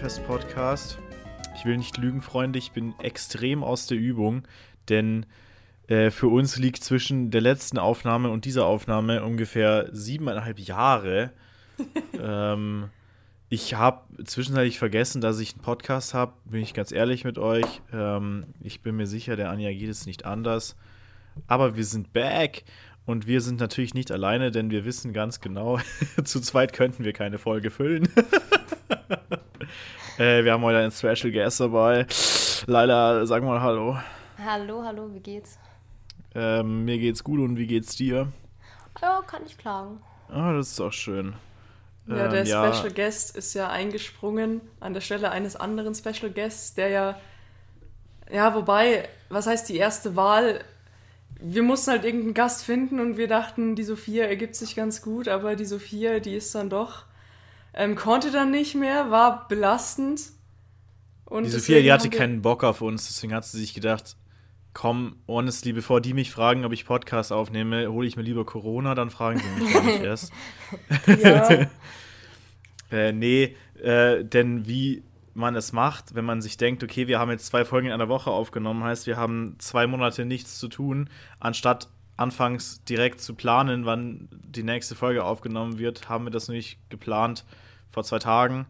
Weinfest-Podcast. Ich will nicht lügen, Freunde, ich bin extrem aus der Übung, denn äh, für uns liegt zwischen der letzten Aufnahme und dieser Aufnahme ungefähr siebeneinhalb Jahre. ähm, ich habe zwischenzeitlich vergessen, dass ich einen Podcast habe, bin ich ganz ehrlich mit euch. Ähm, ich bin mir sicher, der Anja geht es nicht anders. Aber wir sind back und wir sind natürlich nicht alleine, denn wir wissen ganz genau, zu zweit könnten wir keine Folge füllen. äh, wir haben heute einen Special Guest dabei. Leila, sag mal Hallo. Hallo, hallo, wie geht's? Ähm, mir geht's gut und wie geht's dir? Ja, kann ich klagen. Ah, das ist auch schön. Ja, der Ähm, ja. Special Guest ist ja eingesprungen an der Stelle eines anderen Special Guests, der ja, ja, wobei, was heißt die erste Wahl? Wir mussten halt irgendeinen Gast finden und wir dachten, die Sophia ergibt sich ganz gut, aber die Sophia, die ist dann doch, ähm, konnte dann nicht mehr, war belastend. Und Die Sophia, die hatte keinen Bock auf uns, deswegen hat sie sich gedacht, komm, honestly, bevor die mich fragen, ob ich Podcast aufnehme, hole ich mir lieber Corona, dann fragen sie mich gar nicht erst. Ja, Äh, nee, äh, denn wie man es macht, wenn man sich denkt, okay, wir haben jetzt zwei Folgen in einer Woche aufgenommen, heißt, wir haben zwei Monate nichts zu tun, anstatt anfangs direkt zu planen, wann die nächste Folge aufgenommen wird, haben wir das nicht geplant vor zwei Tagen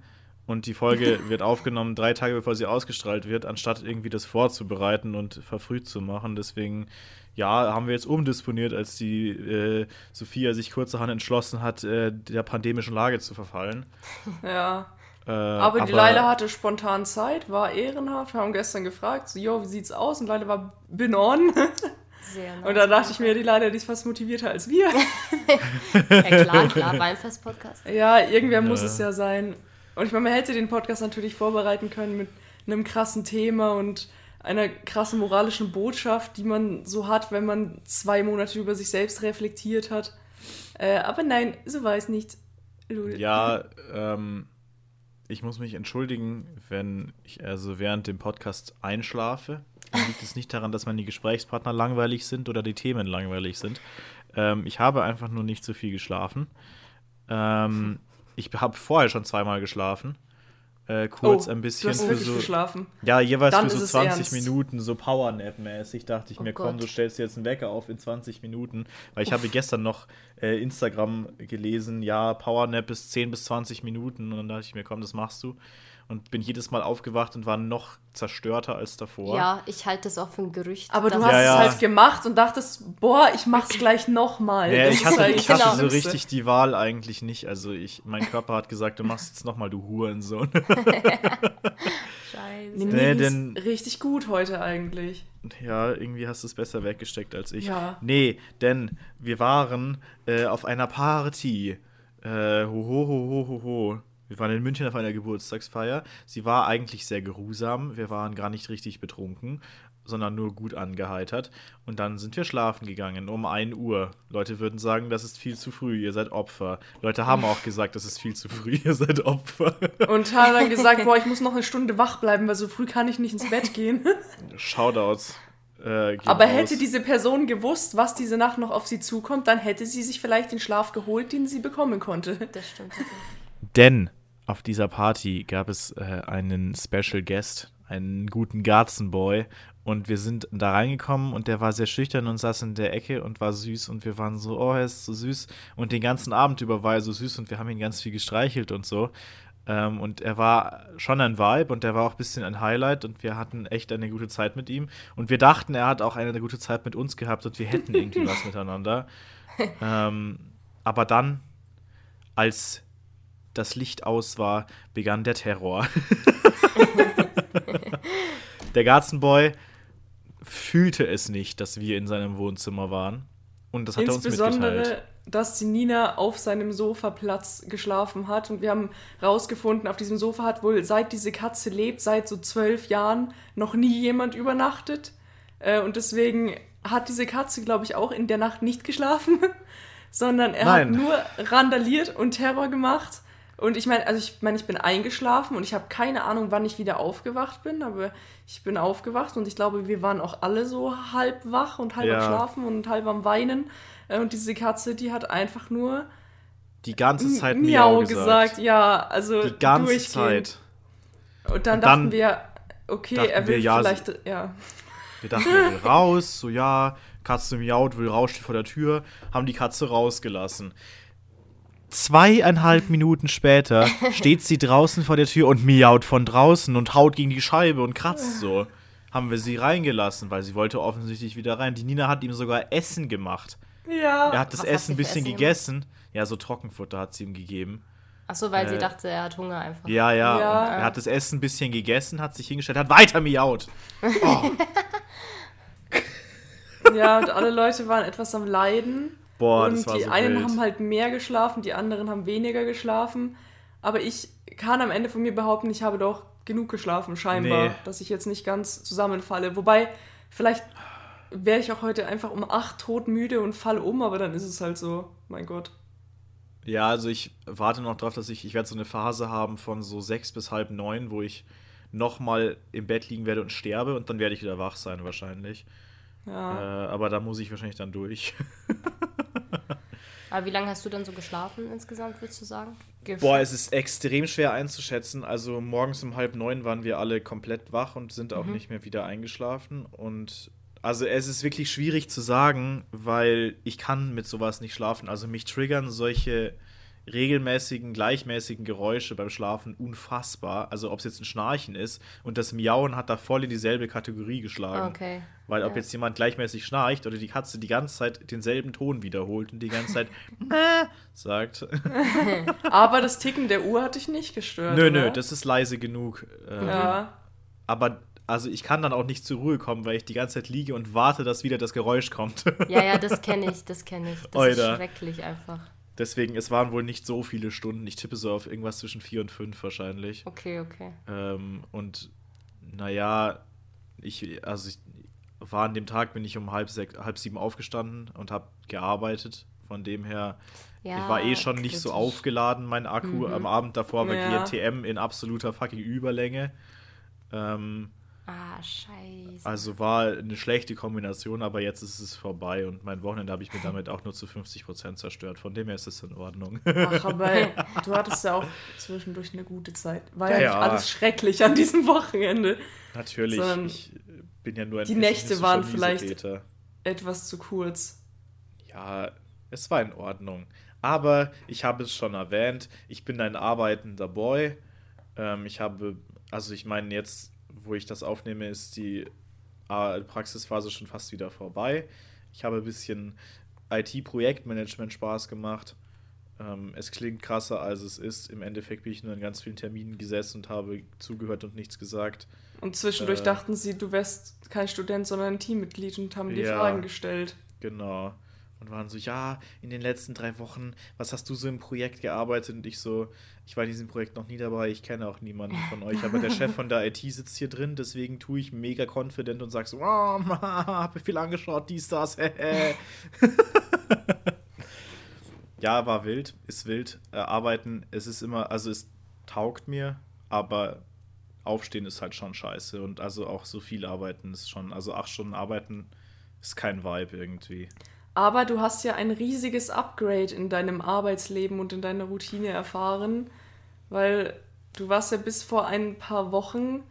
und die Folge wird aufgenommen drei Tage bevor sie ausgestrahlt wird, anstatt irgendwie das vorzubereiten und verfrüht zu machen. Deswegen, ja, haben wir jetzt umdisponiert, als die äh, Sophia sich kurzerhand entschlossen hat, äh, der pandemischen Lage zu verfallen. ja. Äh, Aber, die Leila hatte spontan Zeit, war ehrenhaft. Wir haben gestern gefragt, so, jo, wie sieht's aus? Und Leila war bin on. Sehr nice. Und da dachte ich mir, die Leila, die ist fast motivierter als wir. Ja, klar, klar, Weinfest-Podcast. Ja, irgendwer muss Ja. es ja sein. Und ich meine, man hätte den Podcast natürlich vorbereiten können mit einem krassen Thema und einer krassen moralischen Botschaft, die man so hat, wenn man zwei Monate über sich selbst reflektiert hat. Äh, aber nein, so war es nicht. Lul. Ja, ähm, ich muss mich entschuldigen, wenn ich also während dem Podcast einschlafe. Dann liegt es nicht daran, dass meine Gesprächspartner langweilig sind oder die Themen langweilig sind. Ähm, ich habe einfach nur nicht so viel geschlafen. Ähm, ich habe vorher schon zweimal geschlafen. Äh, kurz Oh, ein Du bisschen hast für so. geschlafen. Ja, jeweils Dann für so ist es 20 ernst. Minuten, so Powernap-mäßig, dachte ich Oh mir, komm, Gott. du stellst dir jetzt einen Wecker auf in 20 Minuten. Weil ich habe gestern noch äh, Instagram gelesen, ja, Powernap ist 10 bis 20 Minuten. Und dann dachte ich mir, komm, das machst du. Und bin jedes Mal aufgewacht und war noch zerstörter als davor. Ja, ich halte das auch für ein Gerücht. Aber du hast Ja, ja. es halt gemacht und dachtest, boah, ich mach's gleich nochmal. Nee, ich hatte, ich hatte so richtig die Wahl eigentlich nicht. Also ich, mein Körper hat gesagt, du machst jetzt nochmal, du Hurensohn. Scheiße. Nee, Nee, denn- richtig gut heute eigentlich. Ja, irgendwie hast du es besser weggesteckt als ich. Ja. Nee, denn wir waren äh, auf einer Party. Äh, ho, ho, ho, ho, ho, ho. Wir waren in München auf einer Geburtstagsfeier. Sie war eigentlich sehr geruhsam. Wir waren gar nicht richtig betrunken, sondern nur gut angeheitert. Und dann sind wir schlafen gegangen um 1 Uhr. Leute würden sagen, das ist viel zu früh, ihr seid Opfer. Leute haben auch gesagt, das ist viel zu früh, ihr seid Opfer. Und haben dann gesagt, boah, ich muss noch eine Stunde wach bleiben, weil so früh kann ich nicht ins Bett gehen. Shoutouts. Äh, Aber raus. hätte diese Person gewusst, was diese Nacht noch auf sie zukommt, dann hätte sie sich vielleicht den Schlaf geholt, den sie bekommen konnte. Das stimmt. Denn auf dieser Party gab es äh, einen Special Guest, einen guten Garzenboy. Und wir sind da reingekommen und der war sehr schüchtern und saß in der Ecke und war süß. Und wir waren so, oh, er ist so süß. Und den ganzen Abend über war er so süß und wir haben ihn ganz viel gestreichelt und so. Ähm, und er war schon ein Vibe und er war auch ein bisschen ein Highlight und wir hatten echt eine gute Zeit mit ihm. Und wir dachten, er hat auch eine gute Zeit mit uns gehabt und wir hätten irgendwie was miteinander. Ähm, aber dann, als das Licht aus war, begann der Terror. der Garzenboy fühlte es nicht, dass wir in seinem Wohnzimmer waren. Und das hat er uns Insbesondere, mitgeteilt. dass die Nina auf seinem Sofaplatz geschlafen hat. Und wir haben rausgefunden, auf diesem Sofa hat wohl seit diese Katze lebt, seit so zwölf Jahren, noch nie jemand übernachtet. Äh, Und deswegen hat diese Katze, glaube ich, auch in der Nacht nicht geschlafen, sondern er Nein. hat nur randaliert und Terror gemacht. Und ich meine, also ich meine, ich bin eingeschlafen und ich habe keine Ahnung, wann ich wieder aufgewacht bin, aber ich bin aufgewacht und ich glaube, wir waren auch alle so halb wach und halb Ja. am Schlafen und halb am Weinen. Äh, Und diese Katze, die hat einfach nur Die ganze Zeit Miau Miau gesagt. gesagt. Ja, also Die ganze. Zeit. Und dann Und dachten dann wir, okay, dachten er will wir, ja, vielleicht, ja. Wir dachten, er will raus, so ja, Katze miaut, will raus, steht vor der Tür, haben die Katze rausgelassen. Zweieinhalb Minuten später steht sie draußen vor der Tür und miaut von draußen und haut gegen die Scheibe und kratzt so. Haben wir sie reingelassen, weil sie wollte offensichtlich wieder rein. Die Nina hat ihm sogar Essen gemacht. Ja. Er hat das Was Essen sie ein bisschen Essen gegessen. Ja, so Trockenfutter hat sie ihm gegeben. Achso, weil sie Äh, dachte, er hat Hunger einfach. Ja, ja. Ja. Und er hat das Essen ein bisschen gegessen, hat sich hingestellt, hat weiter miaut. Ja, und alle Leute waren etwas am Leiden. Boah, und das war die so einen wild. haben halt mehr geschlafen, die anderen haben weniger geschlafen. Aber ich kann am Ende von mir behaupten, ich habe doch genug geschlafen, scheinbar, Nee. dass ich jetzt nicht ganz zusammenfalle. Wobei, vielleicht wäre ich auch heute einfach um acht todmüde und falle um, aber dann ist es halt so, mein Gott. Ja, also ich warte noch drauf, dass ich, ich werde so eine Phase haben von so sechs bis halb neun, wo ich nochmal im Bett liegen werde und sterbe und dann werde ich wieder wach sein wahrscheinlich. Äh, Ja. aber da muss ich wahrscheinlich dann durch. Aber wie lange hast du dann so geschlafen insgesamt, würdest du sagen? Gesch Boah, es ist extrem schwer einzuschätzen. Also morgens um halb neun waren wir alle komplett wach und sind auch nicht mehr wieder eingeschlafen. Und also es ist wirklich schwierig zu sagen, weil ich kann mit sowas nicht schlafen. Also mich triggern solche regelmäßigen, gleichmäßigen Geräusche beim Schlafen unfassbar. Also ob es jetzt ein Schnarchen ist und das Miauen hat da voll in dieselbe Kategorie geschlagen. Okay. Weil ob Ja. jetzt jemand gleichmäßig schnarcht oder die Katze die ganze Zeit denselben Ton wiederholt und die ganze Zeit sagt. Aber das Ticken der Uhr hat dich nicht gestört. Nö, oder? nö, das ist leise genug. Ähm, Ja. Aber also ich kann dann auch nicht zur Ruhe kommen, weil ich die ganze Zeit liege und warte, dass wieder das Geräusch kommt. Ja, ja, das kenne ich, das kenne ich. Das Oida. ist schrecklich einfach. Deswegen, es waren wohl nicht so viele Stunden. Ich tippe so auf irgendwas zwischen vier und fünf wahrscheinlich. Okay, okay. Ähm, und naja, ich, also ich war an dem Tag, bin ich um halb, sech, halb sieben aufgestanden und habe gearbeitet. Von dem her, Ja, ich war eh schon nicht so kritisch. aufgeladen, mein Akku. Mhm. Am Abend davor war Ja. GNTM in absoluter fucking Überlänge. Ähm, Ah, scheiße. Also war eine schlechte Kombination, aber jetzt ist es vorbei und mein Wochenende habe ich mir damit auch nur zu 50% zerstört. Von dem her ist es in Ordnung. Ach, aber du hattest ja auch zwischendurch eine gute Zeit. War ja, Ja, nicht alles schrecklich an diesem Wochenende. Natürlich, Sondern ich bin ja nur ein die Nächte waren vielleicht- Miesepeter. Etwas zu kurz. Ja, es war in Ordnung. Aber ich habe es schon erwähnt, ich bin ein arbeitender Boy. Ähm, ich habe, also ich meine, jetzt, wo ich das aufnehme, ist die äh, Praxisphase schon fast wieder vorbei. Ich habe ein bisschen IT-Projektmanagement Spaß gemacht. Ähm, es klingt krasser, als es ist. Im Endeffekt bin ich nur in ganz vielen Terminen gesessen und habe zugehört und nichts gesagt. Und zwischendurch Äh. dachten sie, du wärst kein Student, sondern ein Teammitglied und haben dir Ja. Fragen gestellt. Genau. Und waren so, ja, in den letzten drei Wochen, was hast du so im Projekt gearbeitet? Und ich so, ich war in diesem Projekt noch nie dabei, ich kenne auch niemanden von euch, aber der Chef von der IT sitzt hier drin, deswegen tue ich mega confident und sag so, oh, hab mir viel angeschaut, dies, das, ja, war wild, ist wild. Äh, arbeiten, es ist immer, also es taugt mir, aber aufstehen ist halt schon scheiße. Und also auch so viel arbeiten ist schon, also acht Stunden arbeiten ist kein Vibe irgendwie. Aber du hast ja ein riesiges Upgrade in deinem Arbeitsleben und in deiner Routine erfahren, weil du warst ja bis vor ein paar Wochen,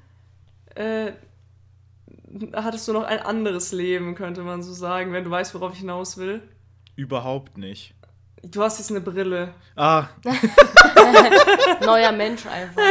äh, hattest du noch ein anderes Leben, könnte man so sagen, wenn du weißt, worauf ich hinaus will. Überhaupt nicht. Du hast jetzt eine Brille. Ah, Neuer Mensch einfach.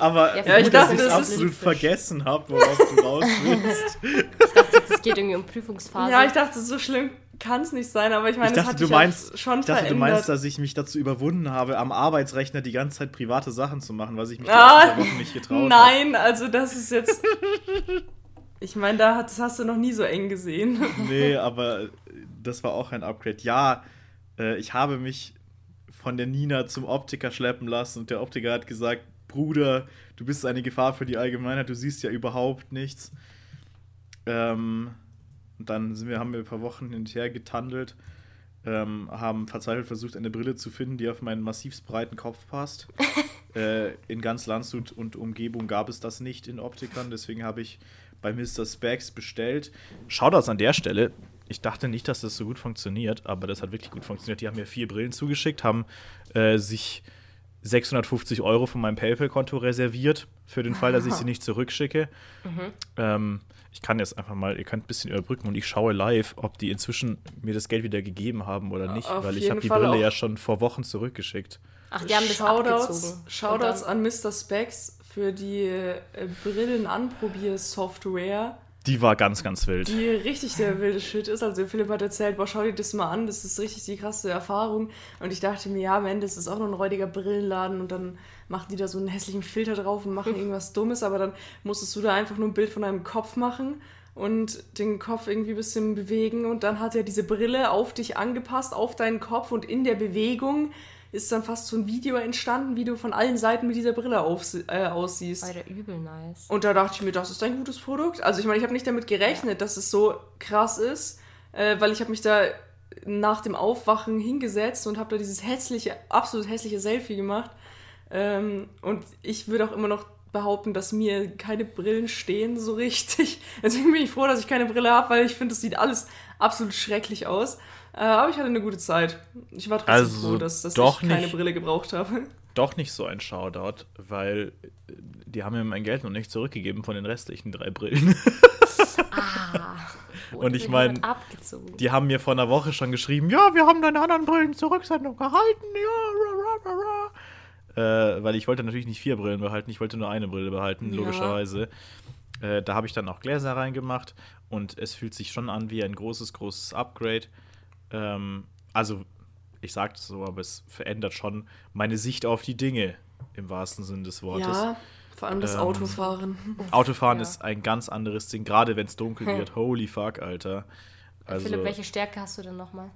aber Ja, ich dachte, dass ich das es absolut vergessen habe, worauf du raus willst. Ich dachte geht irgendwie um Prüfungsphase. Ja, ich dachte, so schlimm kann es nicht sein, aber ich meine, Ich das dachte, hat du meinst, schon ich dachte, du verändert. meinst, dass ich mich dazu überwunden habe, am Arbeitsrechner die ganze Zeit private Sachen zu machen, was ich mich Ah, letzten Wochen nicht getraut habe. Nein, also das ist jetzt. Ich meine, da hat, das hast du noch nie so eng gesehen. Nee, aber äh, das war auch ein Upgrade. Ja, äh, ich habe mich von der Nina zum Optiker schleppen lassen und der Optiker hat gesagt, Bruder, du bist eine Gefahr für die Allgemeinheit, du siehst ja überhaupt nichts. Ähm, und dann sind wir, haben wir ein paar Wochen hin und her getandelt, ähm, haben verzweifelt versucht, eine Brille zu finden, die auf meinen massivst breiten Kopf passt. äh, in ganz Landshut und Umgebung gab es das nicht in Optikern, deswegen habe ich bei Mr. Specs bestellt. Shoutouts an der Stelle. Ich dachte nicht, dass das so gut funktioniert, aber das hat wirklich gut funktioniert. Die haben mir vier Brillen zugeschickt, haben äh, sich 650 Euro von meinem PayPal-Konto reserviert, für den Fall, dass ich sie nicht zurückschicke. Mhm. Ähm, ich kann jetzt einfach mal, ihr könnt ein bisschen überbrücken und ich schaue live, ob die inzwischen mir das Geld wieder gegeben haben oder nicht, Auf weil ich habe die Fall Brille auch. ja schon vor Wochen zurückgeschickt. Ach, die haben das Shoutouts, abgezogen. Shoutouts an Mr. Specs für die äh, Brillenanprobier-Software, Die war ganz, ganz wild. die richtig der wilde Shit ist. Also Philipp hat erzählt, boah, schau dir das mal an, das ist richtig die krasse Erfahrung. Und ich dachte mir, ja, am Ende ist es auch nur ein räudiger Brillenladen und dann machen die da so einen hässlichen Filter drauf und machen irgendwas Dummes, aber dann musstest du da einfach nur ein Bild von deinem Kopf machen und den Kopf irgendwie ein bisschen bewegen und dann hat er diese Brille auf dich angepasst, auf deinen Kopf und in der Bewegung ist dann fast so ein Video entstanden, wie du von allen Seiten mit dieser Brille aufsi- äh, aussiehst. Alter, übel nice. Und da dachte ich mir, das ist ein gutes Produkt. Also ich meine, ich habe nicht damit gerechnet, dass es so krass ist, äh, weil ich habe mich da nach dem Aufwachen hingesetzt und habe da dieses hässliche, absolut hässliche Selfie gemacht. Ähm, und ich würde auch immer noch behaupten, dass mir keine Brillen stehen so richtig. Deswegen bin ich froh, dass ich keine Brille habe, weil ich finde, das sieht alles absolut schrecklich aus. Äh, aber ich hatte eine gute Zeit. Ich war trotzdem Also froh, dass, dass doch ich keine nicht- Brille gebraucht habe. Doch nicht so ein Shoutout, weil äh, die haben mir mein Geld noch nicht zurückgegeben von den restlichen drei Brillen. Ah. Und ich die mein, wird abgezogen. Die haben mir vor einer Woche schon geschrieben, ja, wir haben deine anderen Brillen zur Rücksendung gehalten, ja, ra, ra, ra, ra. Äh, weil ich wollte natürlich nicht vier Brillen behalten, ich wollte nur eine Brille behalten, Ja. logischerweise. Äh, da habe ich dann auch Gläser reingemacht und es fühlt sich schon an wie ein großes, großes Upgrade. Ähm, also, ich sage das so, aber es verändert schon meine Sicht auf die Dinge im wahrsten Sinn des Wortes. Ja, vor allem das Ähm, Autofahren. Autofahren Ja. ist ein ganz anderes Ding, gerade wenn es dunkel Hm. wird. Holy fuck, Alter. Also, Philipp, welche Stärke hast du denn nochmal?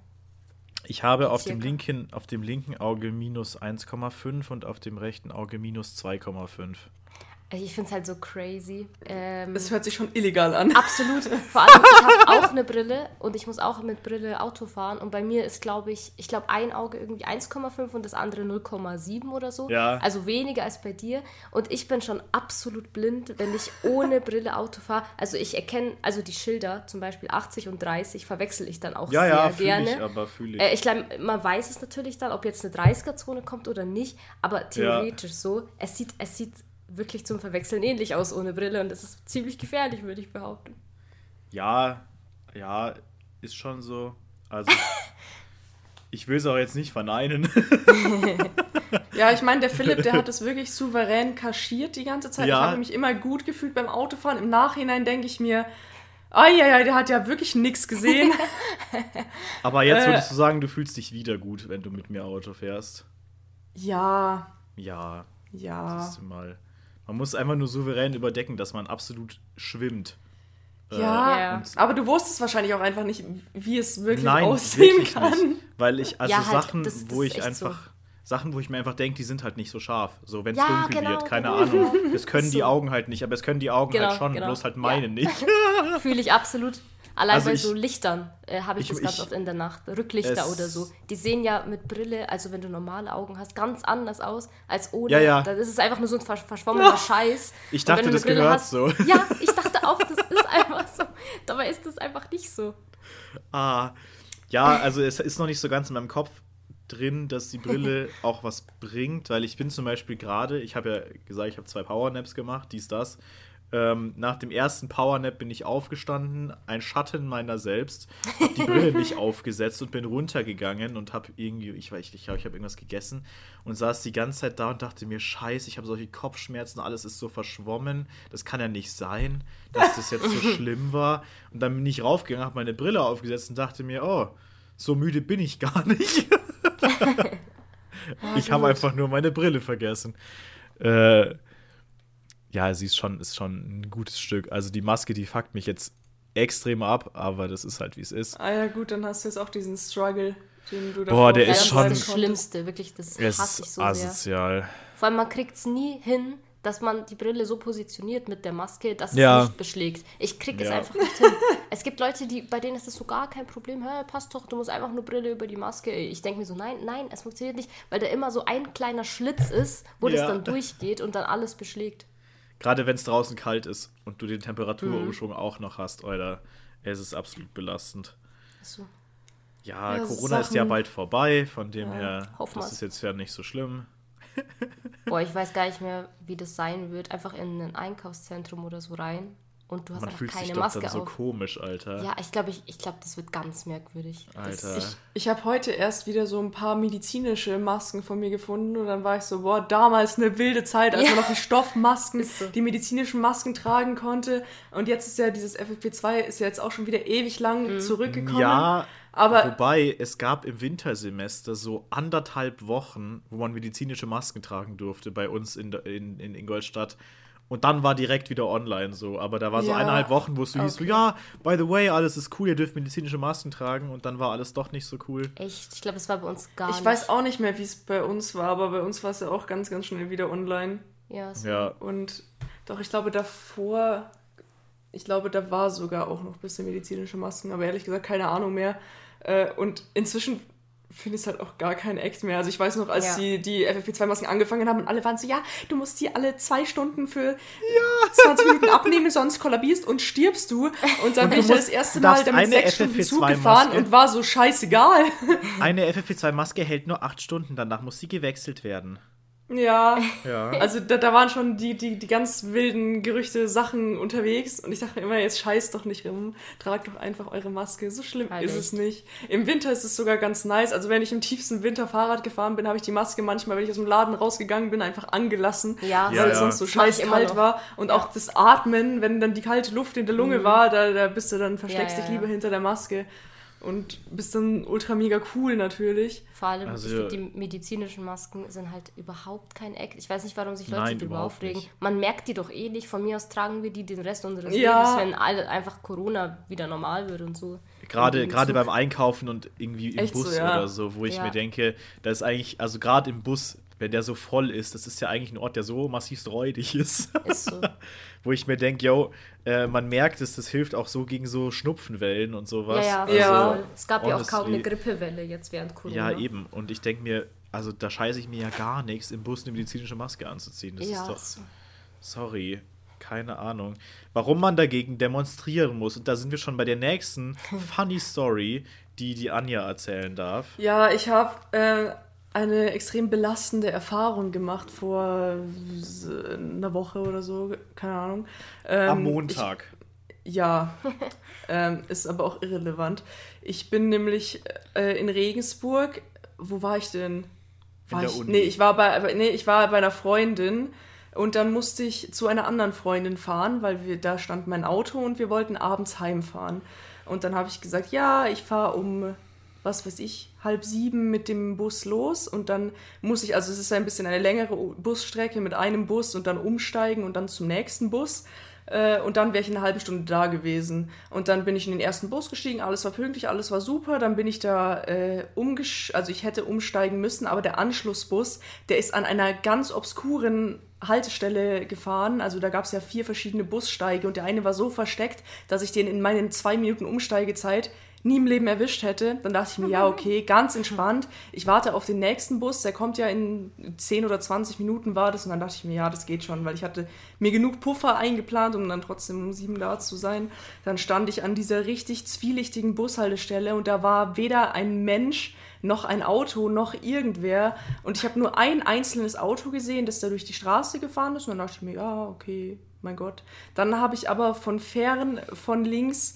Ich habe auf dem, linken, auf dem linken Auge minus 1,5 und auf dem rechten Auge minus 2,5. Ich finde es halt so crazy. Ähm, Das hört sich schon illegal an. Absolut. Vor allem, ich habe auch eine Brille und ich muss auch mit Brille Auto fahren. Und bei mir ist, glaube ich, ich glaube, ein Auge irgendwie 1,5 und das andere 0,7 oder so. Ja. Also weniger als bei dir. Und ich bin schon absolut blind, wenn ich ohne Brille Auto fahre. Also ich erkenne, also die Schilder, zum Beispiel 80 und 30, verwechsel ich dann auch Ja, sehr ja, fühle gerne. ich, aber fühle ich. Äh, ich glaube, man weiß es natürlich dann, ob jetzt eine 30er-Zone kommt oder nicht, aber theoretisch so, es sieht, es sieht wirklich zum Verwechseln ähnlich aus ohne Brille und es ist ziemlich gefährlich, würde ich behaupten. ja, ja, ist schon so. Also, ich will es auch jetzt nicht verneinen. Ja, ich meine, der Philipp, der hat es wirklich souverän kaschiert die ganze Zeit. Ja. Ich habe mich immer gut gefühlt beim Autofahren. Im Nachhinein denke ich mir, ah ja, ja, der hat ja wirklich nichts gesehen. aber jetzt Äh. würdest du sagen, du fühlst dich wieder gut, wenn du mit mir Auto fährst. ja, Ja, ja. siehst du mal. Man muss einfach nur souverän überdecken, dass man absolut schwimmt. Äh, Ja, Ja. und- aber du wusstest wahrscheinlich auch einfach nicht, wie es wirklich Nein, aussehen wirklich kann. nicht. Weil ich, also Ja, halt, Sachen, das- das wo ich einfach, Sachen, wo ich mir einfach denke, die sind halt nicht so scharf. So, wenn es Ja, dunkel genau, wird, keine genau. Ahnung. Das können Ist die so. Augen halt nicht, aber es können die Augen Genau, halt schon, genau. bloß halt Ja. meine nicht. Fühle ich absolut. Allein Also bei ich- so Lichtern äh, habe ich, ich- das ganz ich- oft in der Nacht. Rücklichter oder so. Die sehen ja mit Brille, also wenn du normale Augen hast, ganz anders aus als ohne. Ja, ja. Da ist einfach nur so ein versch verschwommener Scheiß. Ich dachte, das Brille gehört hast- so. Ja, ich dachte auch, das ist einfach so. Dabei ist das einfach nicht so. Ah, ja, also es ist noch nicht so ganz in meinem Kopf drin, dass die Brille auch was bringt, weil ich bin zum Beispiel gerade, ich habe ja gesagt, ich habe zwei Powernaps gemacht, dies, das. Ähm, nach dem ersten Powernap bin ich aufgestanden, ein Schatten meiner selbst, habe die Brille nicht aufgesetzt und bin runtergegangen und habe irgendwie, ich weiß nicht, ich glaube, ich habe irgendwas gegessen und saß die ganze Zeit da und dachte mir, scheiße, ich habe solche Kopfschmerzen, alles ist so verschwommen, das kann ja nicht sein, dass das jetzt so schlimm war. Und dann bin ich raufgegangen, habe meine Brille aufgesetzt und dachte mir, oh, so müde bin ich gar nicht. ich habe gut. einfach nur meine Brille vergessen. Äh, ja, sie ist schon, ist schon ein gutes Stück. Also die Maske, die fuckt mich jetzt extrem ab, aber das ist halt, wie es ist. Ah ja, gut, dann hast du jetzt auch diesen Struggle, den du Boah, der ist das schon- ist das Schlimmste, wirklich, das Es hasse ich ist so sehr. asozial. Vor allem, man kriegt es nie hin, dass man die Brille so positioniert mit der Maske, dass Ja. es nicht beschlägt. Ich kriege es Ja. einfach nicht hin. Es gibt Leute, die, bei denen ist das so gar kein Problem. Hä, passt doch, du musst einfach nur Brille über die Maske. Ich denke mir so, nein, nein, es funktioniert nicht, weil da immer so ein kleiner Schlitz ist, wo das Ja. dann durchgeht und dann alles beschlägt. Gerade wenn es draußen kalt ist und du den Temperaturumschwung auch noch hast, Alter, es ist absolut belastend. So. Ja, Ja, Corona ist ja Sachen- bald vorbei, von dem her, hoffen das ist jetzt ja nicht so schlimm. Boah, ich weiß gar nicht mehr, wie das sein wird. Einfach in ein Einkaufszentrum oder so rein und du hast Man einfach fühlt keine sich doch Maske dann so auf. komisch, Alter. Ja, ich glaube, ich, ich glaub, das wird ganz merkwürdig. Alter. Ich, ich habe heute erst wieder so ein paar medizinische Masken von mir gefunden und dann war ich so, boah, damals eine wilde Zeit, als Ja. man noch die Stoffmasken, so. die medizinischen Masken tragen konnte. Und jetzt ist ja dieses FFP2 ist ja jetzt auch schon wieder ewig lang Mhm. zurückgekommen. Ja, aber wobei es gab im Wintersemester so anderthalb Wochen, wo man medizinische Masken tragen durfte bei uns in, in, in Ingolstadt. Und dann war direkt wieder online so. Aber da war so Ja, eineinhalb Wochen, wo es so hieß, so, okay. ja, by the way, alles ist cool, ihr dürft medizinische Masken tragen. Und dann war alles doch nicht so cool. Echt? Ich glaube, das war bei uns gar ich nicht. weiß auch nicht mehr, wie es bei uns war, aber bei uns war es ja auch ganz, ganz schnell wieder online. Ja, so. Ja, Und doch, ich glaube davor, ich glaube, da war sogar auch noch ein bisschen medizinische Masken, aber ehrlich gesagt keine Ahnung mehr. Äh, Und inzwischen finde es halt auch gar kein Act mehr. Also ich weiß noch, als Ja. die, die FFP2-Masken angefangen haben und alle waren so, ja, du musst die alle zwei Stunden für 20 Minuten abnehmen, sonst kollabierst und stirbst du. Und dann Und bin ich das erste Mal damit sechs Stunden Zug FFP2 gefahren Maske- und war so scheißegal. eine FFP2-Maske hält nur acht Stunden, danach muss sie gewechselt werden. Ja. Ja. Also da, da waren schon die, die, die ganz wilden Gerüchte, Sachen unterwegs. Und ich dachte mir immer, jetzt scheißt doch nicht rum, tragt doch einfach eure Maske, so schlimm Halt ist es nicht. Im Winter ist es sogar ganz nice, also wenn ich im tiefsten Winter Fahrrad gefahren bin, habe ich die Maske manchmal, wenn ich aus dem Laden rausgegangen bin, einfach angelassen, Ja, weil Ja, es ja. sonst so scheiß kalt war. Und auch das Atmen, wenn dann die kalte Luft in der Lunge war, da, da bist du dann, versteckst Ja, ja, dich lieber ja. hinter der Maske und bist dann ultra mega cool natürlich. Vor allem, Also- ich finde, die medizinischen Masken sind halt überhaupt kein Act. Ich weiß nicht, warum sich Leute Nein, darüber aufregen. nicht. Man merkt die doch eh nicht. Von mir aus tragen wir die den Rest unseres Ja. Lebens, wenn alle einfach Corona wieder normal wird und so. Gerade, gerade beim Einkaufen und irgendwie im Echt so, Bus ja. oder so, wo ich Ja. mir denke, das ist eigentlich, also gerade im Bus, wenn der so voll ist, das ist ja eigentlich ein Ort, der so massiv räudig ist. Ist so. wo ich mir denke, yo, äh, man merkt es, das hilft auch so gegen so Schnupfenwellen und sowas. ja, ja, Also, Ja. Es gab ja auch kaum eine Grippewelle jetzt während Corona. Ja, eben. Und ich denke mir, also da scheiße ich mir ja gar nichts, im Bus eine medizinische Maske anzuziehen. Das Ja, ist doch, so. sorry, keine Ahnung. Warum man dagegen demonstrieren muss. Und da sind wir schon bei der nächsten funny Story, die die Anja erzählen darf. Ja, ich habe äh, eine extrem belastende Erfahrung gemacht vor einer Woche oder so, keine Ahnung. Ähm, Am Montag. Ich, ja, ähm, ist aber auch irrelevant. Ich bin nämlich äh, in Regensburg. Wo war ich denn? In War der ich, Uni. nee, ich war bei, nee, ich war bei einer Freundin und dann musste ich zu einer anderen Freundin fahren, weil wir, da stand mein Auto und wir wollten abends heimfahren. Und dann habe ich gesagt, ja, ich fahre um, was weiß ich, halb sieben mit dem Bus los und dann muss ich, also es ist ein bisschen eine längere Busstrecke mit einem Bus und dann umsteigen und dann zum nächsten Bus. Äh, Und dann wäre ich eine halbe Stunde da gewesen. Und dann bin ich in den ersten Bus gestiegen, alles war pünktlich, alles war super. Dann bin ich da äh, umgesch... Also ich hätte umsteigen müssen, aber der Anschlussbus, der ist an einer ganz obskuren Haltestelle gefahren. Also da gab es ja vier verschiedene Bussteige und der eine war so versteckt, dass ich den in meinen zwei Minuten Umsteigezeit nie im Leben erwischt hätte. Dann dachte ich mir, ja, okay, ganz entspannt. Ich warte auf den nächsten Bus, der kommt ja in 10 oder 20 Minuten war das. Und dann dachte ich mir, ja, das geht schon, weil ich hatte mir genug Puffer eingeplant, um dann trotzdem um sieben da zu sein. Dann stand ich an dieser richtig zwielichtigen Bushaltestelle und da war weder ein Mensch noch ein Auto, noch irgendwer. Und ich habe nur ein einzelnes Auto gesehen, das da durch die Straße gefahren ist. Und dann dachte ich mir, ja, okay, mein Gott. Dann habe ich aber von fern, von links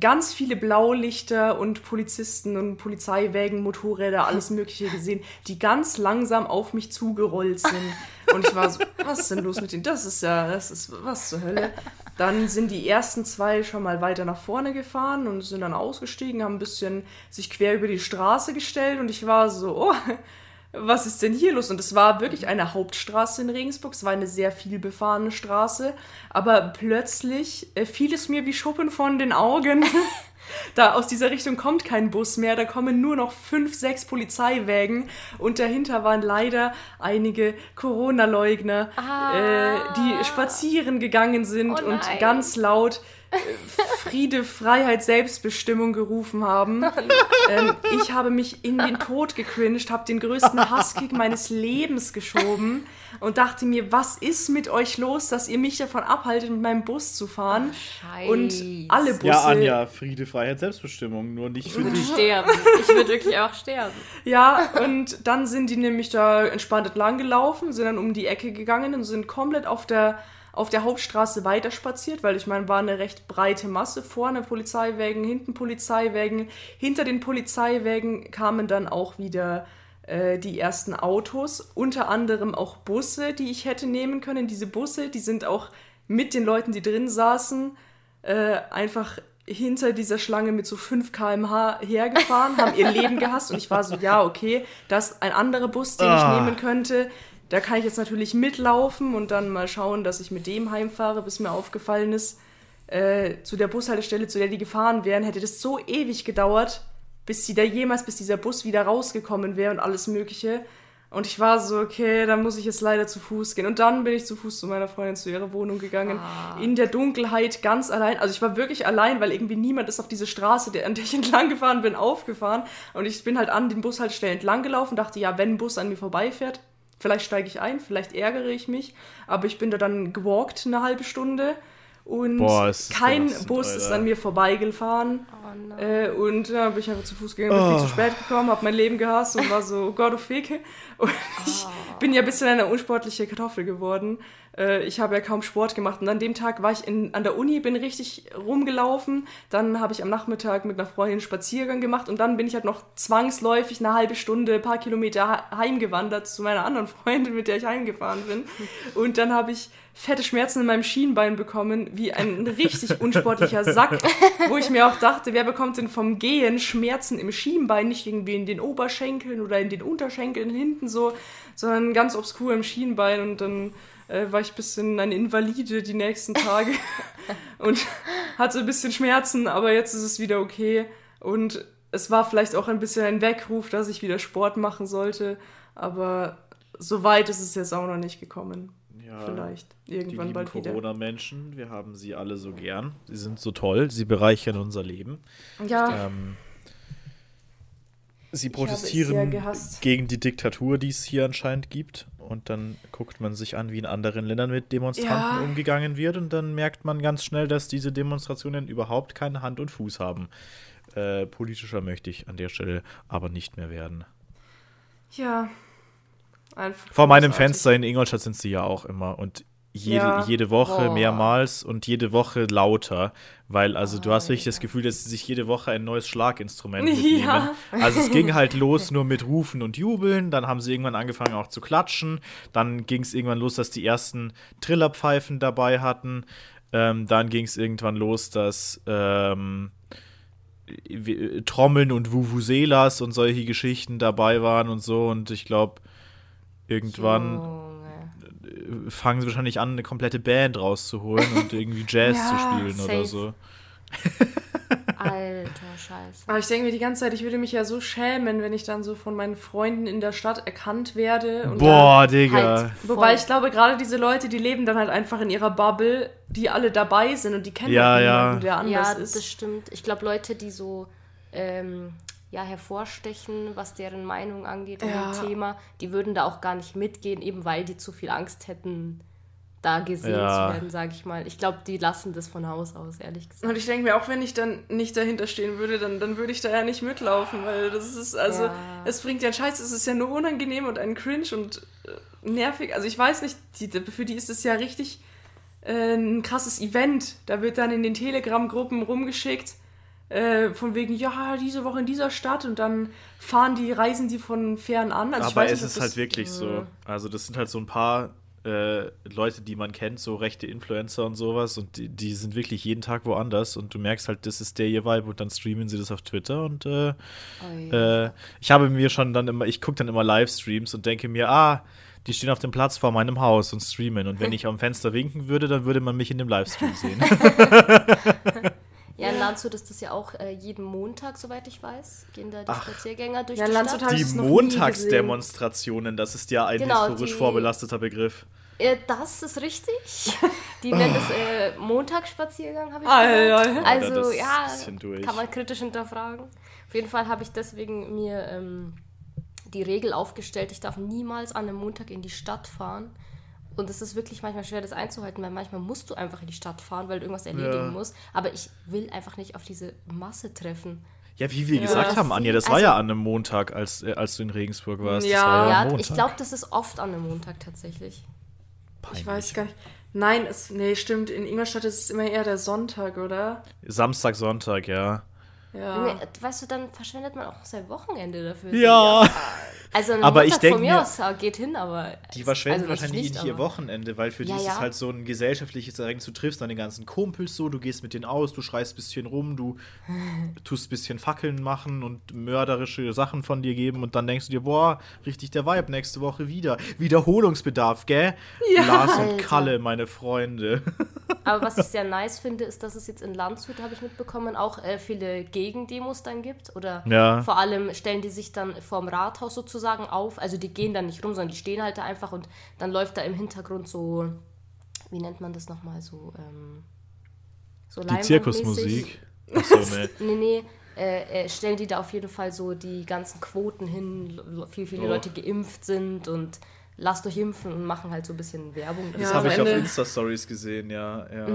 ganz viele Blaulichter und Polizisten und Polizeiwägen, Motorräder, alles Mögliche gesehen, die ganz langsam auf mich zugerollt sind. Und ich war so, was ist denn los mit denen? Das ist ja, das ist was zur Hölle. Dann sind die ersten zwei schon mal weiter nach vorne gefahren und sind dann ausgestiegen, haben ein bisschen sich quer über die Straße gestellt und ich war so, oh, was ist denn hier los? Und es war wirklich eine Hauptstraße in Regensburg. Es war eine sehr viel befahrene Straße. Aber plötzlich äh, fiel es mir wie Schuppen von den Augen. Da aus dieser Richtung kommt kein Bus mehr, da kommen nur noch fünf, sechs Polizeiwägen und dahinter waren leider einige Corona-Leugner, Ah. äh, die spazieren gegangen sind Oh und ganz laut äh, Friede, Freiheit, Selbstbestimmung gerufen haben. Ähm, ich habe mich in den Tod gecringed, habe den größten Hasskick meines Lebens geschoben und dachte mir, was ist mit euch los, dass ihr mich davon abhaltet, mit meinem Bus zu fahren? Scheiße. Und alle Busse. Ja, Anja, Friede, Freiheit, Selbstbestimmung, nur nicht für Ich würde dich. sterben. Ich würde wirklich auch sterben. Ja, und dann sind die nämlich da entspannt entlang gelaufen, sind dann um die Ecke gegangen und sind komplett auf der, auf der Hauptstraße weiterspaziert, weil ich meine, war eine recht breite Masse. Vorne Polizeiwägen, hinten Polizeiwägen. Hinter den Polizeiwägen kamen dann auch wieder äh, die ersten Autos, unter anderem auch Busse, die ich hätte nehmen können. Diese Busse, die sind auch mit den Leuten, die drin saßen, äh, einfach hinter dieser Schlange mit so 5 km/h hergefahren, haben ihr Leben gehasst und ich war so, ja, okay, das ist ein anderer Bus, den Ah. ich nehmen könnte. Da kann ich jetzt natürlich mitlaufen und dann mal schauen, dass ich mit dem heimfahre, bis mir aufgefallen ist, äh, zu der Bushaltestelle, zu der die gefahren wären, hätte das so ewig gedauert, bis sie da jemals, bis dieser Bus wieder rausgekommen wäre und alles Mögliche. Und ich war so, okay, dann muss ich jetzt leider zu Fuß gehen. Und dann bin ich zu Fuß zu meiner Freundin zu ihrer Wohnung gegangen. Ah. In der Dunkelheit, ganz allein. Also ich war wirklich allein, weil irgendwie niemand ist auf diese Straße, der, an der ich entlang gefahren bin, aufgefahren. Und ich bin halt an den Bushaltestellen entlang gelaufen, dachte, ja, wenn ein Bus an mir vorbeifährt, vielleicht steige ich ein, vielleicht ärgere ich mich. Aber ich bin da dann gewalkt eine halbe Stunde. Und Boah, ist kein belastend, Bus ist Alter. an mir vorbeigefahren. Oh nein. Äh, und dann bin ich einfach zu Fuß gegangen, bin viel zu spät gekommen, habe mein Leben gehasst und war so, oh Gott, du Feke. Und ich bin ja ein bisschen eine unsportliche Kartoffel geworden. Äh, ich habe ja kaum Sport gemacht. Und an dem Tag war ich in, an der Uni, bin richtig rumgelaufen. Dann habe ich am Nachmittag mit einer Freundin einen Spaziergang gemacht. Und dann bin ich halt noch zwangsläufig eine halbe Stunde, ein paar Kilometer he- heimgewandert zu meiner anderen Freundin, mit der ich heimgefahren bin. Und dann habe ich fette Schmerzen in meinem Schienbein bekommen, wie ein richtig unsportlicher Sack, wo ich mir auch dachte, wer bekommt denn vom Gehen Schmerzen im Schienbein, nicht irgendwie in den Oberschenkeln oder in den Unterschenkeln hinten so, sondern ganz obskur im Schienbein und dann äh, war ich ein bisschen eine Invalide die nächsten Tage und hatte ein bisschen Schmerzen, aber jetzt ist es wieder okay und es war vielleicht auch ein bisschen ein Weckruf, dass ich wieder Sport machen sollte, aber so weit ist es jetzt auch noch nicht gekommen. Ja, Vielleicht die irgendwann lieben bald wieder. Corona-Menschen, wir haben sie alle so gern. Sie sind so toll, sie bereichern unser Leben. Ja, Ähm, sie protestieren gegen die Diktatur, die es hier anscheinend gibt. Und dann guckt man sich an, wie in anderen Ländern mit Demonstranten Ja. umgegangen wird. Und dann merkt man ganz schnell, dass diese Demonstrationen überhaupt keine Hand und Fuß haben. Äh, politischer möchte ich an der Stelle aber nicht mehr werden. ja. Einfach Vor meinem. Fenster in Ingolstadt sind sie ja auch immer. Und jede, Ja. jede Woche Boah. mehrmals und jede Woche lauter. Weil, also du hast wirklich das. Gefühl, dass sie sich jede Woche ein neues Schlaginstrument mitnehmen. Ja. Also es ging halt los nur mit Rufen und Jubeln. Dann haben sie irgendwann angefangen auch zu klatschen. Dann ging es irgendwann los, dass die ersten Trillerpfeifen dabei hatten. Ähm, dann ging es irgendwann los, dass ähm, Trommeln und Vuvuzelas und solche Geschichten dabei waren und so. Und ich glaube, irgendwann Junge. Äh, fangen sie wahrscheinlich an, eine komplette Band rauszuholen und irgendwie Jazz Ja, zu spielen oder safe. so. Alter Scheiße. Aber ich denke mir die ganze Zeit, ich würde mich ja so schämen, wenn ich dann so von meinen Freunden in der Stadt erkannt werde. Und Boah, Digga. Halt. Wobei Voll. ich glaube, gerade diese Leute, die leben dann halt einfach in ihrer Bubble, die alle dabei sind und die kennen Ja, halt ja. niemanden, der anders Ja, ist. das stimmt. Ich glaube, Leute, die so ähm, ja, hervorstechen, was deren Meinung angeht an Ja. dem Thema, die würden da auch gar nicht mitgehen, eben weil die zu viel Angst hätten, da gesehen Ja. zu werden, sage ich mal. Ich glaube, die lassen das von Haus aus, ehrlich gesagt. Und ich denke mir, auch wenn ich dann nicht dahinter stehen würde, dann, dann würde ich da ja nicht mitlaufen, weil das ist, also, Ja. es bringt ja einen Scheiß, es ist ja nur unangenehm und ein Cringe und äh, nervig. Also ich weiß nicht, die, für die ist es ja richtig äh, ein krasses Event. Da wird dann in den Telegram-Gruppen rumgeschickt, äh, von wegen, ja, diese Woche in dieser Stadt und dann fahren die, reisen die von fern an. Also Aber es nicht, ist halt wirklich so. Also, das sind halt so ein paar äh, Leute, die man kennt, so rechte Influencer und sowas. Und die, die sind wirklich jeden Tag woanders. Und du merkst halt, das ist der ihr Vibe. Und dann streamen sie das auf Twitter. Und äh, Ui. äh, ich habe mir schon dann immer, ich gucke dann immer Livestreams und denke mir, ah, die stehen auf dem Platz vor meinem Haus und streamen. Und wenn ich am Fenster winken würde, dann würde man mich in dem Livestream sehen. ja, in Landshut ist das ja auch äh, jeden Montag, soweit ich weiß, gehen da die Ach. Spaziergänger durch Ja, die Landshut Stadt. Die Montagsdemonstrationen, das ist ja ein Genau, historisch die- vorbelasteter Begriff. Äh, das ist richtig. Die nennen das äh, Montagsspaziergang, habe ich Ah, gehört. ja, ja. Also das ist ein ja, bisschen durch. kann man kritisch hinterfragen. Auf jeden Fall habe ich deswegen mir ähm, die Regel aufgestellt, ich darf niemals an einem Montag in die Stadt fahren. Und es ist wirklich manchmal schwer, das einzuhalten, weil manchmal musst du einfach in die Stadt fahren, weil du irgendwas erledigen Ja. musst. Aber ich will einfach nicht auf diese Masse treffen. Ja, wie wir gesagt haben, Anja, das war Also- ja an einem Montag, als, äh, als du in Regensburg warst. Ja. das war ja, Ja, Montag. ich glaube, das ist oft an einem Montag tatsächlich. Ich weiß gar nicht. Nein, es, nee, stimmt. In Ingolstadt ist es immer eher der Sonntag, oder? Samstag, Sonntag, ja. Ja. Weißt du, dann verschwendet man auch sein Wochenende dafür. Ja. Also ein Aber ich Montag denk von mir aus ja, geht hin, aber... Die verschwenden also wahrscheinlich ich nicht ihr Wochenende, weil für die Ja, ist es ja. halt so ein gesellschaftliches Ereignis. Du triffst deine ganzen Kumpels so, du gehst mit denen aus, du schreist ein bisschen rum, du tust ein bisschen Fackeln machen und mörderische Sachen von dir geben und dann denkst du dir, boah, richtig der Vibe, nächste Woche wieder. Wiederholungsbedarf, gell? Lars und Alter. Kalle, meine Freunde. Aber was ich sehr nice finde, ist, dass es jetzt in Landshut, habe ich mitbekommen, auch äh, viele Gegendemos dann gibt. Oder Ja. vor allem stellen die sich dann vorm Rathaus sozusagen auf. Also die gehen dann nicht rum, sondern die stehen halt da einfach und dann läuft da im Hintergrund so, wie nennt man das nochmal, so, ähm, so Die. Zirkusmusik. Achso, ne. Nee, nee. Äh, äh, stellen die da auf jeden Fall so die ganzen Quoten hin, l- wie viele Oh. Leute geimpft sind und lasst euch impfen und machen halt so ein bisschen Werbung. Das Ja, habe ich auf Ende- Insta-Stories gesehen, ja. ja.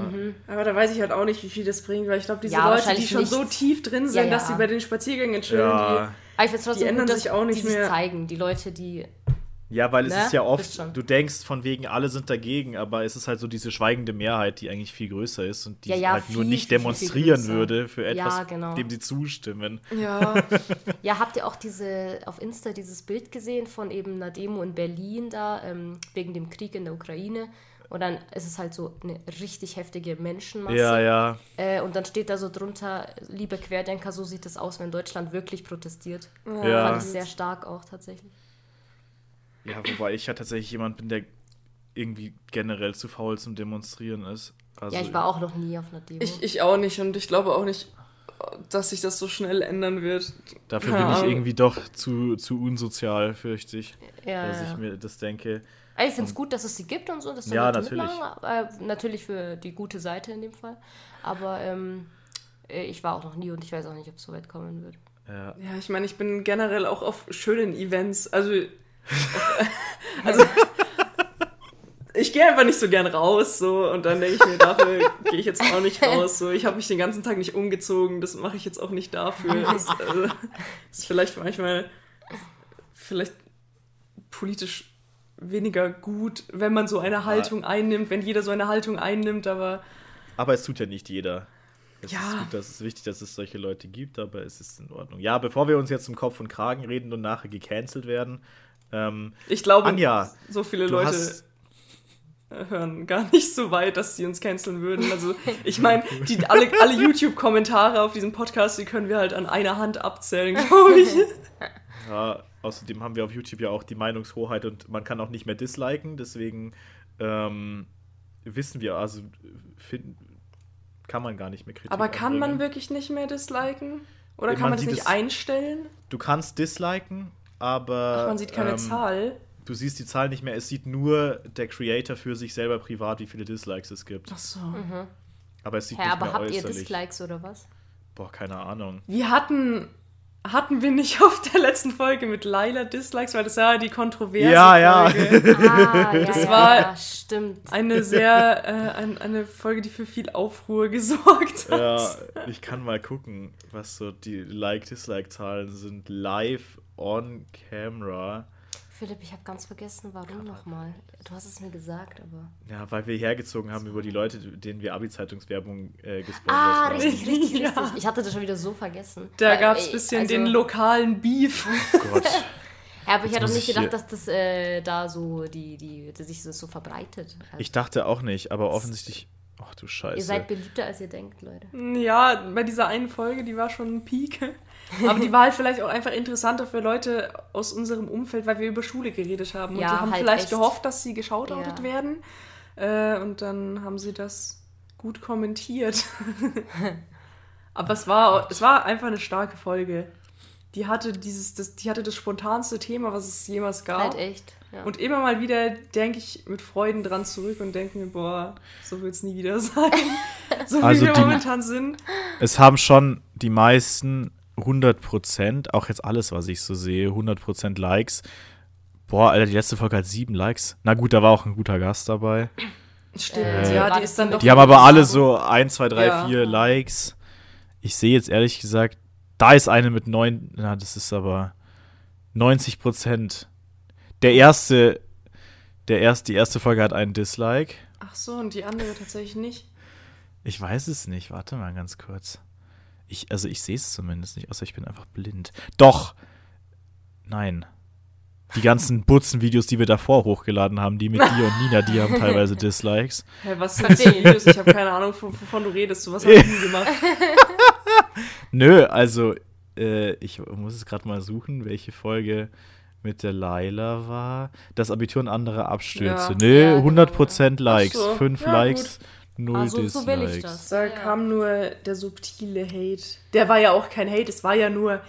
Aber da weiß ich halt auch nicht, wie viel das bringt, weil ich glaube, diese Ja, Leute, die schon so nichts. tief drin sind, Ja, dass sie bei den Spaziergängen chillen, Ja. Aber ich finde trotzdem Die ändern gut, dass sich auch nicht die sich mehr. zeigen. Die Leute, die Ja, weil es Ne? ist ja oft, du denkst von wegen, alle sind dagegen, aber es ist halt so diese schweigende Mehrheit, die eigentlich viel größer ist und die Ja, ja, halt nur viel, nicht viel, viel, viel demonstrieren größer. würde für Ja, etwas, genau. dem sie zustimmen. Ja. Ja, habt ihr auch diese auf Insta dieses Bild gesehen von eben einer Demo in Berlin da, ähm, wegen dem Krieg in der Ukraine? Und dann ist es halt so eine richtig heftige Menschenmasse. Ja, ja. Äh, und dann steht da so drunter, liebe Querdenker, so sieht es aus, wenn Deutschland wirklich protestiert. Ja. Fand ich sehr stark auch tatsächlich. Ja, wobei ich ja tatsächlich jemand bin, der irgendwie generell zu faul zum Demonstrieren ist. Also, ja, ich war auch noch nie auf einer Demo. Ich, ich auch nicht und ich glaube auch nicht, dass sich das so schnell ändern wird. Dafür Keine bin ich irgendwie doch zu, zu unsozial, fürchte ich, ja, dass ja. ich mir das denke. Aber Ich finde es gut, dass es sie gibt und so, dass da Ja, Leute natürlich. mitmachen. Äh, natürlich für die gute Seite in dem Fall. Aber ähm, äh, ich war auch noch nie und ich weiß auch nicht, ob es so weit kommen wird. Ja. Ja, ich meine, ich bin generell auch auf schönen Events. Also, also ich gehe einfach nicht so gern raus, so und dann denke ich mir, dafür gehe ich jetzt auch nicht raus. So, ich habe mich den ganzen Tag nicht umgezogen, das mache ich jetzt auch nicht dafür. Das also, ist vielleicht manchmal vielleicht politisch weniger gut, wenn man so eine Haltung einnimmt, wenn jeder so eine Haltung einnimmt, aber Aber es tut ja nicht jeder. Es Ja. ist gut, dass es wichtig, dass es solche Leute gibt, aber es ist in Ordnung. Ja, bevor wir uns jetzt zum Kopf und Kragen reden und nachher gecancelt werden, ähm, ich glaube, Anja, so viele Leute hören gar nicht so weit, dass sie uns canceln würden. Also ich meine, alle, alle YouTube-Kommentare auf diesem Podcast, die können wir halt an einer Hand abzählen, glaube ich. Ja, außerdem haben wir auf YouTube ja auch die Meinungshoheit und man kann auch nicht mehr disliken, deswegen ähm, wissen wir, also finden, kann man gar nicht mehr Kritik Aber kann man anbringen. wirklich nicht mehr disliken? Oder Ja, kann man man es sieht nicht es- einstellen? Du kannst disliken, aber Ach, man sieht keine ähm, Zahl. Du siehst die Zahl nicht mehr, es sieht nur der Creator für sich selber privat, wie viele Dislikes es gibt. Ach so. Aber es sieht Hä, nicht aber mehr habt ihr äußerlich. Dislikes oder was? Boah, keine Ahnung. Wir hatten, hatten wir nicht auf der letzten Folge mit Laila Dislikes, weil das war die kontroverse Ja, ja. Folge. Ah, ja, Das ja, war- ja, stimmt. Eine sehr, äh, ein, eine Folge, die für viel Aufruhr gesorgt hat. Ja, ich kann mal gucken, was so die Like-Dislike-Zahlen sind. Live on camera. Philipp, ich habe ganz vergessen, warum nochmal. Du hast es mir gesagt, aber. Ja, weil wir hergezogen haben über die Leute, denen wir Abi-Zeitungswerbung äh, gesponsert Ah, haben. richtig, richtig, Ja. richtig. Ich hatte das schon wieder so vergessen. Da gab es ein bisschen also- den lokalen Beef. Oh Gott. Ja, aber ich hätte auch nicht ich gedacht, dass das äh, da so, die, die, dass sich das so verbreitet. Also, Ich dachte auch nicht, aber offensichtlich. Ach du Scheiße. ihr seid beliebter, als ihr denkt, Leute. Ja, bei dieser einen Folge, die war schon ein Peak. Aber die war halt vielleicht auch einfach interessanter für Leute aus unserem Umfeld, weil wir über Schule geredet haben. Und Ja, die haben halt vielleicht echt. gehofft, dass sie geschautoutet Ja. werden. Äh, und dann haben sie das gut kommentiert. Aber es war, es war einfach eine starke Folge. Die hatte dieses, das, die hatte das spontanste Thema, was es jemals gab. Halt echt. Ja. Und immer mal wieder denke ich mit Freuden dran zurück und denke mir, boah, so wird es nie wieder sein. so wie Also wir die- momentan sind. Es haben schon die meisten 100%, auch jetzt alles, was ich so sehe, 100% Likes, Boah, Alter, die letzte Folge hat sieben Likes. Na gut, da war auch ein guter Gast dabei. Stimmt, Äh, ja, die ist dann doch. Die haben aber alle so 1, 2, 3, Ja. 4 Likes. Ich sehe jetzt ehrlich gesagt, da ist eine mit 9, na, das ist aber 90 Prozent. Der erste, der erste, die erste Folge hat einen Dislike. Ach so, und die andere tatsächlich nicht. Ich weiß es nicht. Warte mal ganz kurz. Ich, also ich sehe es zumindest nicht, außer ich bin einfach blind. Doch! Nein. Die ganzen Butzen-Videos, die wir davor hochgeladen haben, die mit dir und Nina, die haben teilweise Dislikes. Hä, was sind für Videos? Ich habe keine Ahnung, wovon, du redest. So was ich nie gemacht. Nö, also äh, ich muss es gerade mal suchen, welche Folge mit der Laila war. Das Abitur und andere Abstürze. Ja. Nö, Ja, genau, 100% Likes. Ach so, 5 ja, Likes, 0 Ah, so- so will ich das. Da Ja. kam nur der subtile Hate. Der war ja auch kein Hate, es war ja nur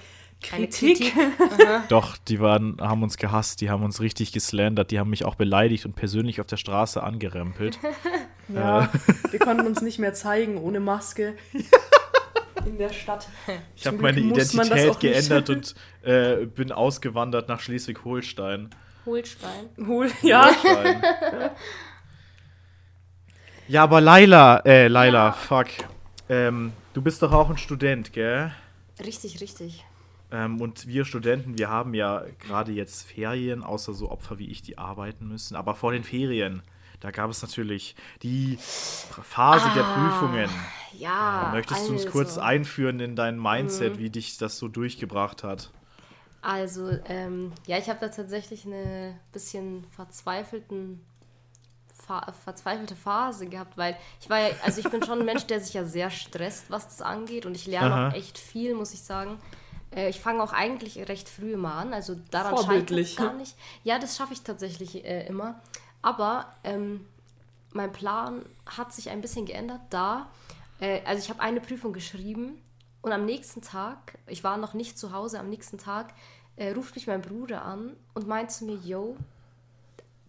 Kritik. Aha. Doch, die waren, haben uns gehasst, die haben uns richtig geslandert, die haben mich auch beleidigt und persönlich auf der Straße angerempelt. Ja, wir konnten uns nicht mehr zeigen ohne Maske. In der Stadt. Ich habe meine Identität geändert und äh, bin ausgewandert nach Schleswig-Holstein. Holstein. Hol, ja. Holstein. ja, aber Laila, äh, Laila, Ja. fuck. Ähm, du bist doch auch ein Student, gell? Richtig, richtig. Ähm, und wir Studenten, wir haben ja gerade jetzt Ferien, außer so Opfer wie ich, die arbeiten müssen. Aber vor den Ferien, da gab es natürlich die Phase der Ah, Prüfungen. Ja. Möchtest du uns also, kurz einführen in dein Mhm. Mindset, wie dich das so durchgebracht hat? Also, ähm, ja, ich habe da tatsächlich eine bisschen verzweifelten Fa verzweifelte Phase gehabt, weil ich war ja, also ich bin schon ein Mensch, der sich ja sehr stresst, was das angeht und ich lerne Aha. auch echt viel, muss ich sagen. Äh, ich fange auch eigentlich recht früh immer an, also daran scheitert es gar nicht. Ja, das schaffe ich tatsächlich äh, immer. Aber ähm, mein Plan hat sich ein bisschen geändert, da, äh, also ich habe eine Prüfung geschrieben und am nächsten Tag, ich war noch nicht zu Hause, am nächsten Tag äh, ruft mich mein Bruder an und meint zu mir, yo,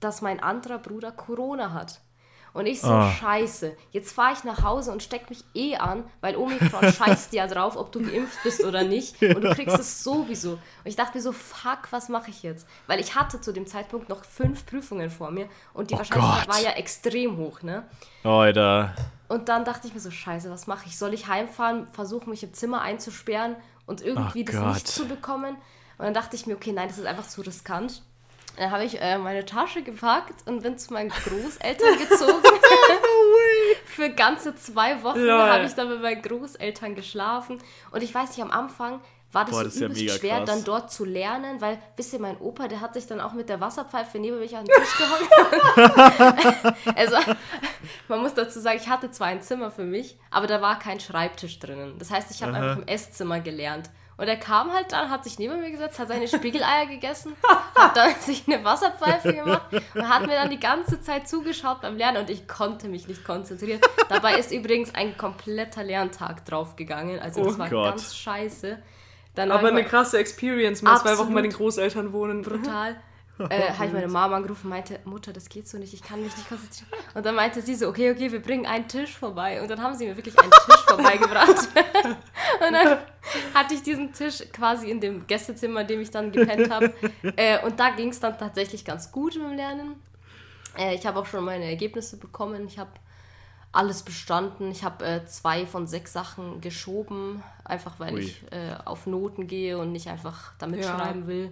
dass mein anderer Bruder Corona hat. Und ich so, Ah. scheiße, jetzt fahre ich nach Hause und steck mich eh an, weil Omikron scheißt ja drauf, ob du geimpft bist oder nicht. Und du kriegst es sowieso. Und ich dachte mir so, fuck, was mache ich jetzt? Weil ich hatte zu dem Zeitpunkt noch fünf Prüfungen vor mir und die Oh Wahrscheinlichkeit Gott. war ja extrem hoch, ne? Alter. Und dann dachte ich mir so, scheiße, was mache ich? Soll ich heimfahren, versuchen mich im Zimmer einzusperren und irgendwie Oh das Gott. nicht zu bekommen? Und dann dachte ich mir, okay, nein, das ist einfach zu riskant. Dann habe ich äh, meine Tasche gepackt und bin zu meinen Großeltern gezogen. Für ganze zwei Wochen habe ich dann mit meinen Großeltern geschlafen. Und ich weiß nicht, am Anfang war das Boah, das ja übelst mega schwer, krass. dann dort zu lernen, weil, wisst ihr, mein Opa, der hat sich dann auch mit der Wasserpfeife neben mich an den Tisch gehockt. also, man muss dazu sagen, ich hatte zwar ein Zimmer für mich, aber da war kein Schreibtisch drinnen. Das heißt, ich habe einfach im Esszimmer gelernt. Und er kam halt dann, hat sich neben mir gesetzt, hat seine Spiegeleier gegessen, hat dann sich eine Wasserpfeife gemacht und hat mir dann die ganze Zeit zugeschaut beim Lernen und ich konnte mich nicht konzentrieren. Dabei ist übrigens ein kompletter Lerntag draufgegangen. Also das Oh war Gott. ganz scheiße. Dann Aber eine krasse Experience, mal zwei. Wochen bei den Großeltern wohnen. brutal. Äh, habe ich meine Mama angerufen und meinte, Mutter, das geht so nicht, ich kann mich nicht konzentrieren. Und dann meinte sie so, okay, okay, wir bringen einen Tisch vorbei. Und dann haben sie mir wirklich einen Tisch vorbeigebracht. und dann hatte ich diesen Tisch quasi in dem Gästezimmer, in dem ich dann gepennt habe. Äh, und da ging es dann tatsächlich ganz gut mit dem Lernen. Äh, ich habe auch schon meine Ergebnisse bekommen. Ich habe alles bestanden. Ich habe äh, zwei von sechs Sachen geschoben, einfach weil Ui. ich äh, auf Noten gehe und nicht einfach damit Ja. schreiben will.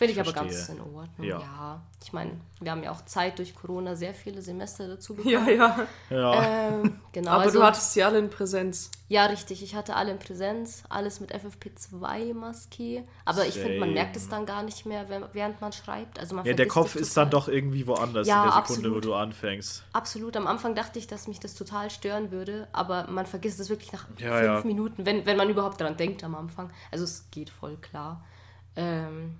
Finde ich, Ich aber ganz in Ordnung. Ja. Ja. Ich meine, wir haben ja auch Zeit durch Corona sehr viele Semester dazu bekommen. Ja, ja. Ja. Ähm, genau. Aber also, du hattest sie alle in Präsenz. ja, richtig. Ich hatte alle in Präsenz, alles mit FFP2-Maske. Aber ich finde, man Same. merkt es dann gar nicht mehr, wenn- während man schreibt. Also man ja, der Kopf ist dann doch irgendwie woanders Ja, in der Sekunde, absolut. wo du anfängst. Absolut. Am Anfang dachte ich, dass mich das total stören würde, aber man vergisst es wirklich nach Ja, fünf ja. Minuten, wenn, wenn man überhaupt daran denkt am Anfang. Also es geht voll klar. Ähm,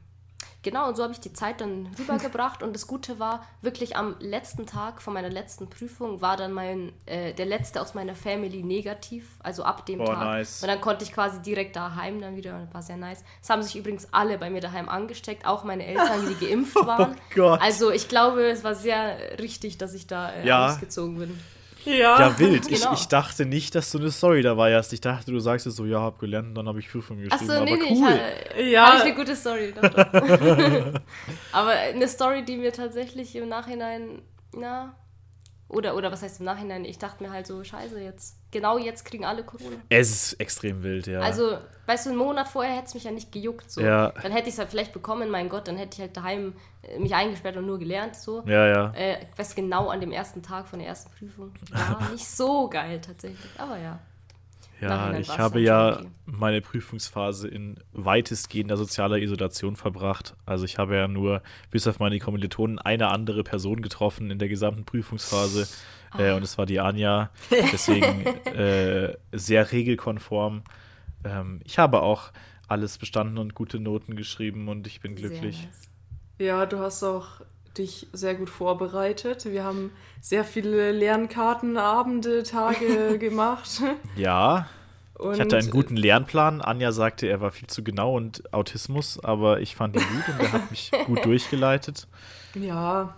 genau, und so habe ich die Zeit dann rübergebracht und das Gute war, wirklich am letzten Tag von meiner letzten Prüfung war dann mein, äh, der letzte aus meiner Family negativ, also ab dem Boah, Tag. nice. Und dann konnte ich quasi direkt daheim dann wieder, und war sehr nice. Es haben sich übrigens alle bei mir daheim angesteckt, auch meine Eltern, die geimpft waren. Oh Gott. Also ich glaube, es war sehr richtig, dass ich da äh, Ja. ausgezogen bin. Ja, ja wild. Genau. Ich, ich dachte nicht, dass du eine Story dabei hast. Ich dachte, du sagst es so, ja, hab gelernt und dann habe ich Prüfung geschrieben. Ach so, nee, aber nee, cool. Ich, ja. Habe ich eine gute Story. Doch, doch. aber eine Story, die mir tatsächlich im Nachhinein, na, oder, oder was heißt im Nachhinein? Ich dachte mir halt so, scheiße, jetzt, genau jetzt kriegen alle Corona. Es ist extrem wild, ja. Also, weißt du, einen Monat vorher hätte es mich ja nicht gejuckt. So. Ja. Dann hätte ich es halt vielleicht bekommen, mein Gott, dann hätte ich halt daheim äh, mich eingesperrt und nur gelernt. So. Ja, ja. Äh, weißt genau an dem ersten Tag von der ersten Prüfung. War nicht so geil tatsächlich, aber ja. Ja, ich habe ja meine Prüfungsphase in weitestgehender sozialer Isolation verbracht. Also ich habe ja nur bis auf meine Kommilitonen eine andere Person getroffen in der gesamten Prüfungsphase. Ah. Äh, und es war die Anja. Deswegen äh, sehr regelkonform. Ähm, ich habe auch alles bestanden und gute Noten geschrieben und ich bin glücklich. Ja, du hast auch dich sehr gut vorbereitet. Wir haben sehr viele Lernkarten, Abende, Tage gemacht. Ja. Und ich hatte einen guten Lernplan. Anja sagte, er war viel zu genau und Autismus, aber ich fand ihn gut und er hat mich gut durchgeleitet. Ja.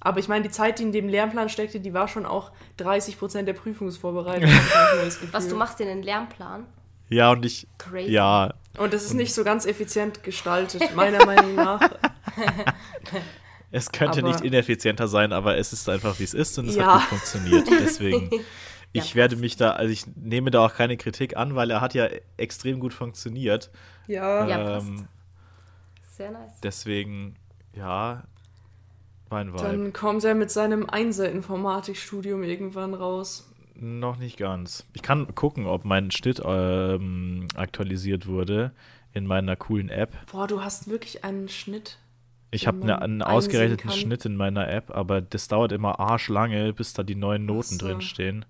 Aber ich meine, die Zeit, die in dem Lernplan steckte, die war schon auch 30 Prozent der Prüfungsvorbereitung. Was, du machst dir einen Lernplan? Ja, und ich. Crazy. Ja. Und das ist nicht so ganz effizient gestaltet, meiner Meinung nach. Es könnte aber, nicht ineffizienter sein, aber es ist einfach, wie es ist und es ja. hat gut funktioniert. Deswegen, ich ja, werde mich da, also ich nehme da auch keine Kritik an, weil er hat ja extrem gut funktioniert. Ja, ähm, ja passt. Sehr nice. Deswegen, ja, mein Vibe. Dann kommt er mit seinem Einser-Informatikstudium irgendwann raus. Noch nicht ganz. Ich kann gucken, ob mein Schnitt ähm, aktualisiert wurde in meiner coolen App. Boah, du hast wirklich einen Schnitt. Ich habe eine, einen ausgerechneten Schnitt in meiner App, aber das dauert immer arschlange, bis da die neuen Noten so. drinstehen.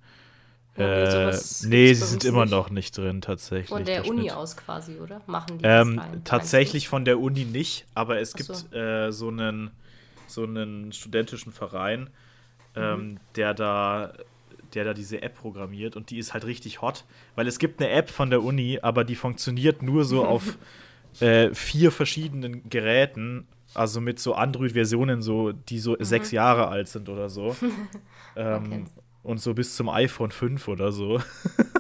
Ja, äh, nee, sie sind immer noch nicht drin, tatsächlich. Von der, der Uni Schnitt. aus quasi, oder? Machen die ähm, das rein, Tatsächlich von der Uni nicht, aber es gibt so. Äh, so, einen, so einen studentischen Verein, ähm, mhm. der da der da diese App programmiert und die ist halt richtig hot, weil es gibt eine App von der Uni, aber die funktioniert nur so auf äh, vier verschiedenen Geräten also mit so Android-Versionen, so, die so mhm. sechs Jahre alt sind oder so. ähm, und so bis zum iPhone 5 oder so.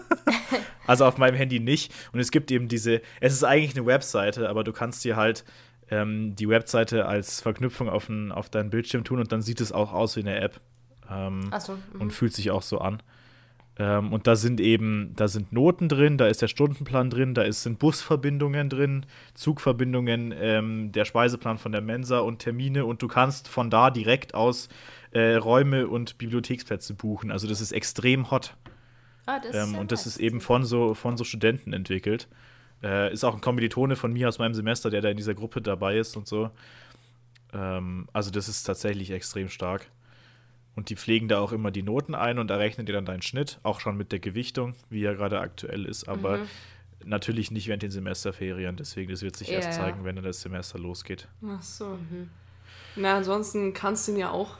also auf meinem Handy nicht. Und es gibt eben diese, es ist eigentlich eine Webseite, aber du kannst dir halt ähm, die Webseite als Verknüpfung auf, ein, auf deinen Bildschirm tun und dann sieht es auch aus wie eine App. Ähm, so, und fühlt sich auch so an. Ähm, und da sind eben, da sind Noten drin, da ist der Stundenplan drin, da ist, sind Busverbindungen drin, Zugverbindungen, ähm, der Speiseplan von der Mensa und Termine und du kannst von da direkt aus äh, Räume und Bibliotheksplätze buchen. Also das ist extrem hot. Ah, das ähm, und das ist eben von so, von so Studenten entwickelt. Äh, ist auch ein Kommilitone von mir aus meinem Semester, der da in dieser Gruppe dabei ist und so. Ähm, also das ist tatsächlich extrem stark. Und die pflegen da auch immer die Noten ein und errechnen dir dann deinen Schnitt, auch schon mit der Gewichtung, wie er gerade aktuell ist, aber mhm. natürlich nicht während den Semesterferien. Deswegen, das wird sich ja, erst zeigen, wenn dann das Semester losgeht. Ach so. Mhm. Na, ansonsten kannst du ihn ja auch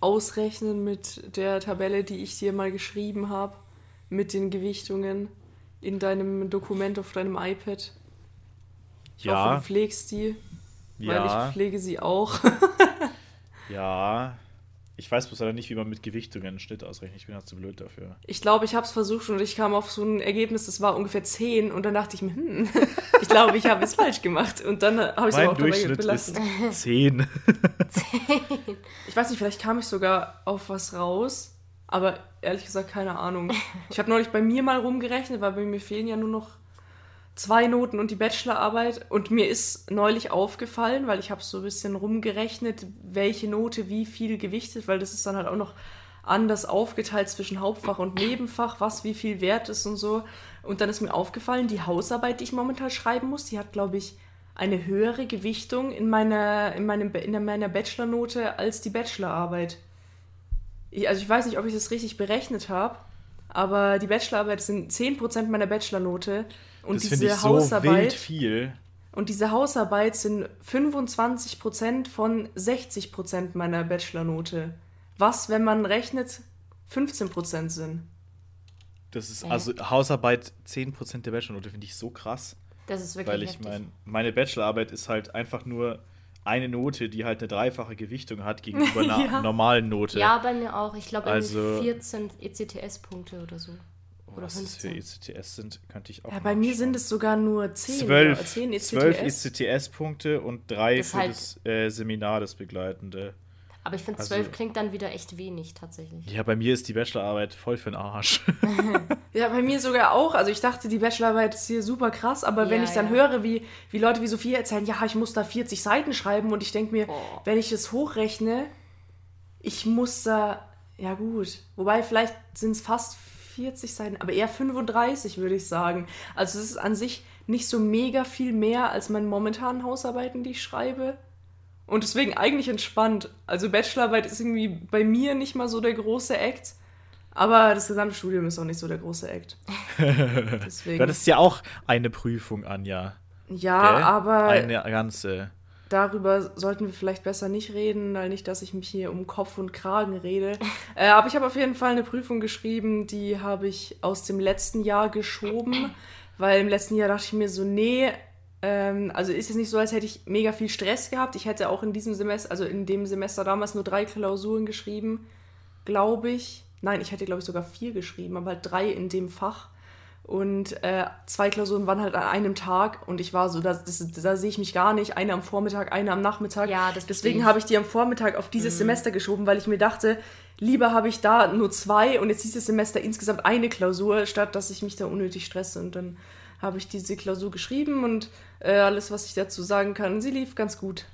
ausrechnen mit der Tabelle, die ich dir mal geschrieben habe, mit den Gewichtungen in deinem Dokument auf deinem iPad. Ich ja. hoffe, du pflegst die, ja. weil ich pflege sie auch. ja, ich weiß bloß leider nicht, wie man mit Gewichtungen einen Schnitt ausrechnet. Ich bin halt zu blöd dafür. Ich glaube, ich habe es versucht und ich kam auf so ein Ergebnis, das war ungefähr 10 und dann dachte ich mir, hm, ich glaube, ich habe es falsch gemacht. Und dann habe ich es auch dabei belassen. Ist 10. 10. Ich weiß nicht, vielleicht kam ich sogar auf was raus, aber ehrlich gesagt, keine Ahnung. Ich habe neulich bei mir mal rumgerechnet, weil bei mir fehlen ja nur noch zwei Noten und die Bachelorarbeit. Und mir ist neulich aufgefallen, weil ich habe so ein bisschen rumgerechnet, welche Note wie viel gewichtet, weil das ist dann halt auch noch anders aufgeteilt zwischen Hauptfach und Nebenfach, was wie viel wert ist und so. Und dann ist mir aufgefallen, die Hausarbeit, die ich momentan schreiben muss, die hat, glaube ich, eine höhere Gewichtung in meiner, in meinem, in meiner Bachelornote als die Bachelorarbeit. Ich, also ich weiß nicht, ob ich das richtig berechnet habe, aber die Bachelorarbeit sind 10% meiner Bachelornote und das diese ich Hausarbeit. So viel. Und diese Hausarbeit sind 25% von 60% meiner Bachelornote. Was, wenn man rechnet, 15% sind. Das ist also Hausarbeit 10% der Bachelornote, finde ich so krass. Das ist wirklich Weil ich meine, meine Bachelorarbeit ist halt einfach nur eine Note, die halt eine dreifache Gewichtung hat gegenüber einer ja. normalen Note. Ja, bei mir auch. Ich glaube, also, 14 ECTS-Punkte oder so. Oder was 15. das für ECTS sind, könnte ich auch Ja, bei mir sind es sogar nur 10. 12, 10 ECTS. 12 ECTS-Punkte und drei das für halt das äh, Seminar, das begleitende. Aber ich finde, 12 also, klingt dann wieder echt wenig tatsächlich. Ja, bei mir ist die Bachelorarbeit voll für den Arsch. ja, bei mir sogar auch. Also ich dachte, die Bachelorarbeit ist hier super krass, aber ja, wenn ich dann ja. höre, wie, wie Leute wie Sophia erzählen, ja, ich muss da 40 Seiten schreiben und ich denke mir, oh. wenn ich es hochrechne, ich muss da, ja gut, wobei vielleicht sind es fast 40 Seiten, aber eher 35 würde ich sagen. Also es ist an sich nicht so mega viel mehr als meine momentanen Hausarbeiten, die ich schreibe. Und deswegen eigentlich entspannt. Also Bachelorarbeit ist irgendwie bei mir nicht mal so der große Act. Aber das gesamte Studium ist auch nicht so der große Act. Deswegen. Das ist ja auch eine Prüfung, Anja. Ja, Gell? aber. Eine ganze. Darüber sollten wir vielleicht besser nicht reden, weil nicht, dass ich mich hier um Kopf und Kragen rede. äh, aber ich habe auf jeden Fall eine Prüfung geschrieben, die habe ich aus dem letzten Jahr geschoben, weil im letzten Jahr dachte ich mir so, nee, ähm, also ist es nicht so, als hätte ich mega viel Stress gehabt. Ich hätte auch in diesem Semester, also in dem Semester damals nur drei Klausuren geschrieben, glaube ich. Nein, ich hätte, glaube ich, sogar vier geschrieben, aber halt drei in dem Fach. Und äh, zwei Klausuren waren halt an einem Tag und ich war so, da, da sehe ich mich gar nicht. Eine am Vormittag, eine am Nachmittag. Ja, Deswegen habe ich die am Vormittag auf dieses mhm. Semester geschoben, weil ich mir dachte, lieber habe ich da nur zwei und jetzt dieses Semester insgesamt eine Klausur, statt dass ich mich da unnötig stresse. Und dann habe ich diese Klausur geschrieben und äh, alles, was ich dazu sagen kann, sie lief ganz gut.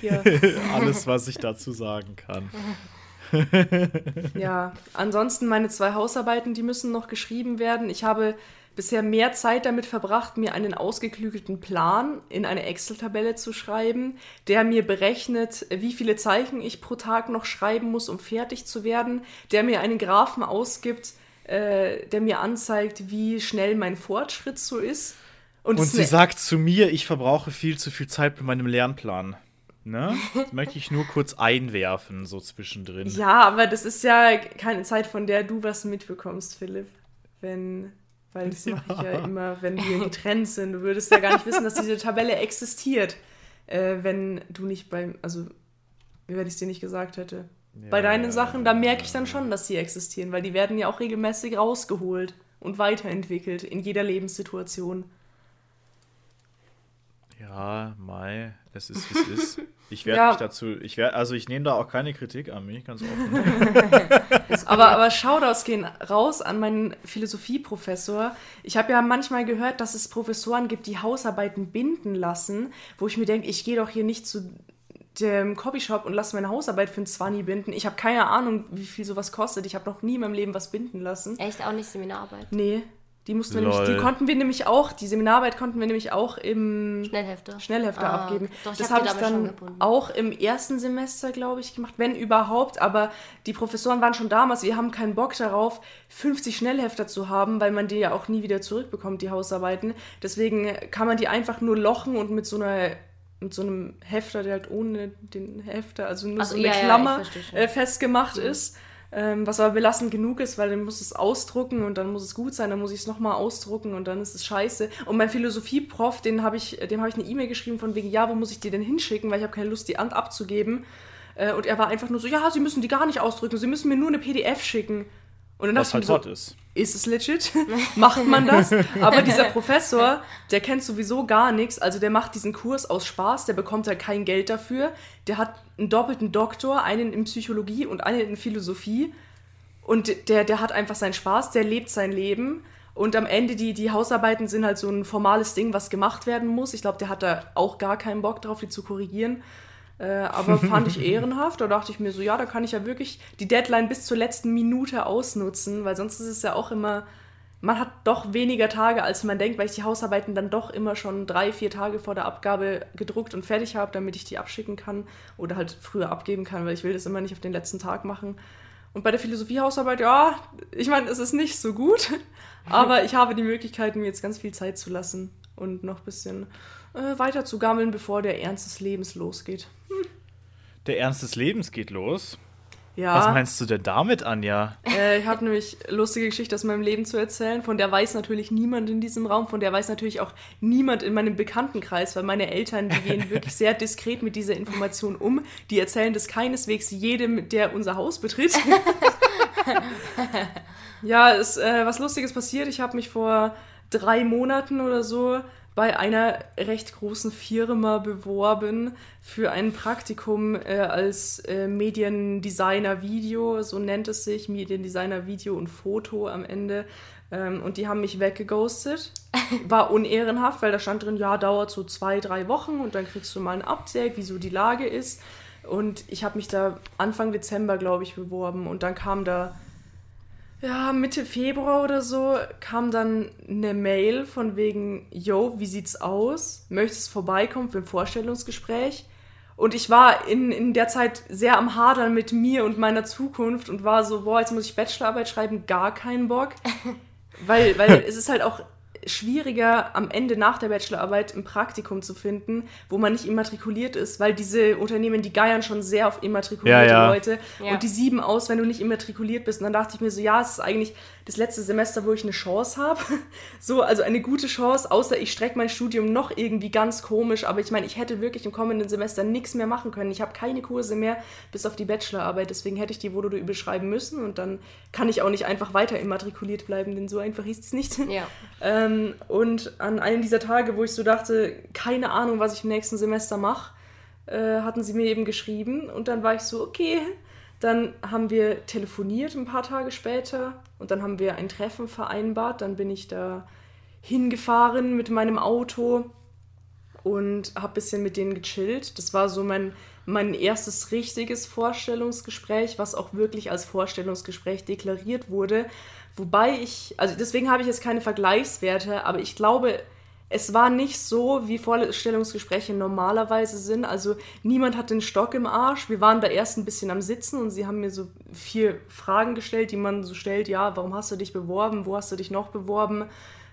Ja. alles, was ich dazu sagen kann. ja, ansonsten meine zwei Hausarbeiten, die müssen noch geschrieben werden. Ich habe bisher mehr Zeit damit verbracht, mir einen ausgeklügelten Plan in eine Excel-Tabelle zu schreiben, der mir berechnet, wie viele Zeichen ich pro Tag noch schreiben muss, um fertig zu werden, der mir einen Graphen ausgibt, äh, der mir anzeigt, wie schnell mein Fortschritt so ist. Und, und sie sagt zu mir, ich verbrauche viel zu viel Zeit bei meinem Lernplan. Ne? Das möchte ich nur kurz einwerfen, so zwischendrin. Ja, aber das ist ja keine Zeit, von der du was mitbekommst, Philipp. Wenn, weil das ja. mache ich ja immer, wenn wir getrennt sind. Du würdest ja gar nicht wissen, dass diese Tabelle existiert, äh, wenn du nicht beim, also wenn ich es dir nicht gesagt hätte. Ja, Bei deinen ja, Sachen, da merke ich dann schon, dass sie existieren, weil die werden ja auch regelmäßig rausgeholt und weiterentwickelt in jeder Lebenssituation. Ja, Mai, es ist wie es ist. Ich werde ja. mich dazu, ich werde, also ich nehme da auch keine Kritik an mich, ganz offen. aber, aber Shoutouts gehen raus an meinen Philosophieprofessor. Ich habe ja manchmal gehört, dass es Professoren gibt, die Hausarbeiten binden lassen, wo ich mir denke, ich gehe doch hier nicht zu dem Copyshop und lasse meine Hausarbeit für ein Zwanni binden. Ich habe keine Ahnung, wie viel sowas kostet. Ich habe noch nie in meinem Leben was binden lassen. Echt auch nicht Seminararbeit? Nee. Die mussten wir nämlich, die konnten wir nämlich auch, die Seminararbeit konnten wir nämlich auch im Schnellhefter, Schnellhefter ah, abgeben. Doch, das habe ich dann auch im ersten Semester, glaube ich, gemacht, wenn überhaupt. Aber die Professoren waren schon damals, wir haben keinen Bock darauf, 50 Schnellhefter zu haben, weil man die ja auch nie wieder zurückbekommt, die Hausarbeiten. Deswegen kann man die einfach nur lochen und mit so einer mit so einem Hefter, der halt ohne den Hefter, also nur also, so eine ja, Klammer ja, äh, festgemacht mhm. ist. Ähm, was aber belastend genug ist, weil dann muss es ausdrucken und dann muss es gut sein, dann muss ich es nochmal ausdrucken und dann ist es scheiße. Und mein Philosophie-Prof, den hab ich, dem habe ich eine E-Mail geschrieben von wegen, ja, wo muss ich die denn hinschicken, weil ich habe keine Lust, die Hand abzugeben. Äh, und er war einfach nur so, ja, Sie müssen die gar nicht ausdrücken, Sie müssen mir nur eine PDF schicken. Und dann Was halt so, hot ist. Ist es legit? macht man das? Aber dieser Professor, der kennt sowieso gar nichts. Also der macht diesen Kurs aus Spaß, der bekommt halt kein Geld dafür. Der hat einen doppelten Doktor, einen in Psychologie und einen in Philosophie. Und der, der hat einfach seinen Spaß, der lebt sein Leben. Und am Ende, die, die Hausarbeiten sind halt so ein formales Ding, was gemacht werden muss. Ich glaube, der hat da auch gar keinen Bock drauf, die zu korrigieren. Äh, aber fand ich ehrenhaft. Da dachte ich mir so, ja, da kann ich ja wirklich die Deadline bis zur letzten Minute ausnutzen, weil sonst ist es ja auch immer, man hat doch weniger Tage, als man denkt, weil ich die Hausarbeiten dann doch immer schon drei, vier Tage vor der Abgabe gedruckt und fertig habe, damit ich die abschicken kann oder halt früher abgeben kann, weil ich will das immer nicht auf den letzten Tag machen. Und bei der Philosophiehausarbeit, ja, ich meine, es ist nicht so gut, aber ich habe die Möglichkeit, mir jetzt ganz viel Zeit zu lassen und noch ein bisschen äh, weiter zu gammeln, bevor der Ernst des Lebens losgeht. Hm. Der Ernst des Lebens geht los. Ja. Was meinst du denn damit, Anja? Äh, ich habe nämlich lustige Geschichte aus meinem Leben zu erzählen. Von der weiß natürlich niemand in diesem Raum. Von der weiß natürlich auch niemand in meinem Bekanntenkreis, weil meine Eltern, die gehen wirklich sehr diskret mit dieser Information um. Die erzählen das keineswegs jedem, der unser Haus betritt. ja, ist äh, was Lustiges passiert. Ich habe mich vor drei Monaten oder so bei einer recht großen Firma beworben für ein Praktikum äh, als äh, Mediendesigner Video, so nennt es sich, Mediendesigner Video und Foto am Ende. Ähm, und die haben mich weggeghostet. War unehrenhaft, weil da stand drin, ja, dauert so zwei, drei Wochen und dann kriegst du mal ein Update, wie so die Lage ist. Und ich habe mich da Anfang Dezember, glaube ich, beworben und dann kam da ja, Mitte Februar oder so kam dann eine Mail von wegen, yo, wie sieht's aus? Möchtest du vorbeikommen für ein Vorstellungsgespräch? Und ich war in, in der Zeit sehr am Hadern mit mir und meiner Zukunft und war so, boah, jetzt muss ich Bachelorarbeit schreiben, gar keinen Bock. weil, weil es ist halt auch schwieriger, am Ende nach der Bachelorarbeit ein Praktikum zu finden, wo man nicht immatrikuliert ist, weil diese Unternehmen, die geiern schon sehr auf immatrikulierte ja, ja. Leute ja. und die sieben aus, wenn du nicht immatrikuliert bist. Und dann dachte ich mir so, ja, es ist eigentlich das letzte Semester, wo ich eine Chance habe. so, also eine gute Chance, außer ich strecke mein Studium noch irgendwie ganz komisch. Aber ich meine, ich hätte wirklich im kommenden Semester nichts mehr machen können. Ich habe keine Kurse mehr bis auf die Bachelorarbeit. Deswegen hätte ich die Voodoo überschreiben müssen und dann kann ich auch nicht einfach weiter immatrikuliert bleiben, denn so einfach ist es nicht. Ja. ähm, ähm, und an einem dieser Tage, wo ich so dachte, keine Ahnung, was ich im nächsten Semester mache, äh, hatten sie mir eben geschrieben. Und dann war ich so, okay. Dann haben wir telefoniert ein paar Tage später und dann haben wir ein Treffen vereinbart. Dann bin ich da hingefahren mit meinem Auto und habe ein bisschen mit denen gechillt. Das war so mein, mein erstes richtiges Vorstellungsgespräch, was auch wirklich als Vorstellungsgespräch deklariert wurde. Wobei ich, also deswegen habe ich jetzt keine Vergleichswerte, aber ich glaube, es war nicht so, wie Vorstellungsgespräche normalerweise sind. Also niemand hat den Stock im Arsch. Wir waren da erst ein bisschen am Sitzen und sie haben mir so vier Fragen gestellt, die man so stellt. Ja, warum hast du dich beworben? Wo hast du dich noch beworben?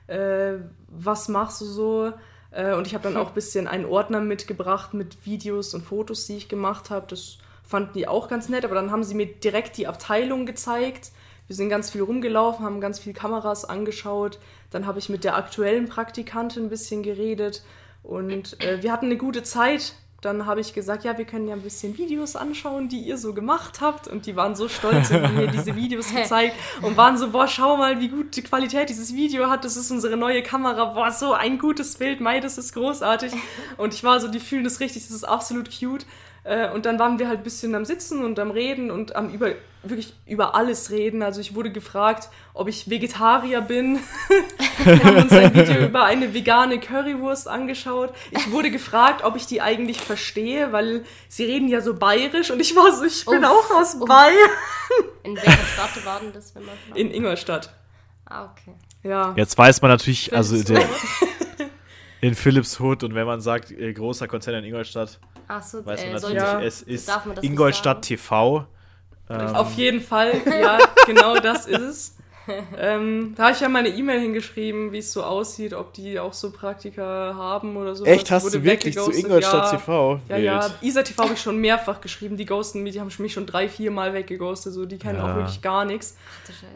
Äh, was machst du so? Äh, und ich habe dann auch ein bisschen einen Ordner mitgebracht mit Videos und Fotos, die ich gemacht habe. Das fanden die auch ganz nett. Aber dann haben sie mir direkt die Abteilung gezeigt wir sind ganz viel rumgelaufen, haben ganz viel Kameras angeschaut. Dann habe ich mit der aktuellen Praktikantin ein bisschen geredet und äh, wir hatten eine gute Zeit. Dann habe ich gesagt, ja, wir können ja ein bisschen Videos anschauen, die ihr so gemacht habt. Und die waren so stolz und haben mir diese Videos gezeigt und waren so, boah, schau mal, wie gut die Qualität dieses Video hat. Das ist unsere neue Kamera. Boah, so ein gutes Bild. Mai, das ist großartig. Und ich war so, die fühlen das richtig, das ist absolut cute. Äh, und dann waren wir halt ein bisschen am Sitzen und am Reden und am über, wirklich über alles reden. Also ich wurde gefragt, ob ich Vegetarier bin. wir haben uns ein Video über eine vegane Currywurst angeschaut. Ich wurde gefragt, ob ich die eigentlich verstehe, weil sie reden ja so bayerisch und ich war so, ich bin uff, auch aus uff. Bayern. In welcher Stadt war denn das, wenn man In Ingolstadt. Ah, okay. Ja. Jetzt weiß man natürlich, also der, in Philipshut und wenn man sagt, äh, großer Konzern in Ingolstadt, Ach so, weiß man äh, natürlich, ja. es ist Ingolstadt TV. Ähm. Auf jeden Fall, ja, genau das ist es. ähm, da habe ich ja meine E-Mail hingeschrieben, wie es so aussieht, ob die auch so Praktika haben oder so. Echt, hast du wirklich zu Ingolstadt ja, TV? Ja, Wild. ja, Isa TV habe ich schon mehrfach geschrieben, die ghosten mich, die haben mich schon drei, vier Mal weggeghostet, so, die kennen ja. auch wirklich gar nichts.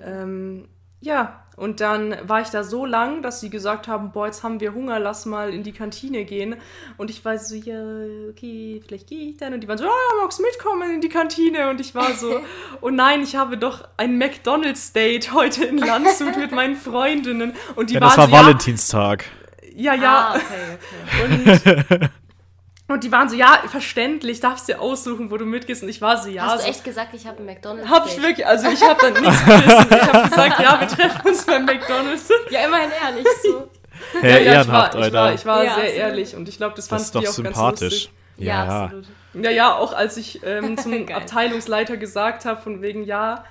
Ähm, ja, und dann war ich da so lang, dass sie gesagt haben, boah, jetzt haben wir Hunger, lass mal in die Kantine gehen. Und ich war so, ja, okay, vielleicht gehe ich dann. Und die waren so, ja, oh, magst mitkommen in die Kantine? Und ich war so, oh nein, ich habe doch ein McDonald's-Date heute in Landshut mit meinen Freundinnen. Und die ja, waren das war so, Valentinstag. Ja, ja. ja. Ah, okay, okay. Und Und die waren so, ja, verständlich, darfst dir aussuchen, wo du mitgehst. Und ich war so, ja. Hast so, du echt gesagt, ich habe einen McDonalds? Hab ich wirklich, also ich habe dann nichts gerissen. Ich habe gesagt, ja, wir treffen uns beim McDonalds. Ja, immerhin ehrlich so. Hey, ja, ja, ich war, ich war, ich war ja, sehr absolut. ehrlich und ich glaube, das fand die auch sympathisch. ganz lustig. Ja, ja, absolut. Ja, ja, auch als ich ähm, zum Abteilungsleiter gesagt habe, von wegen, ja,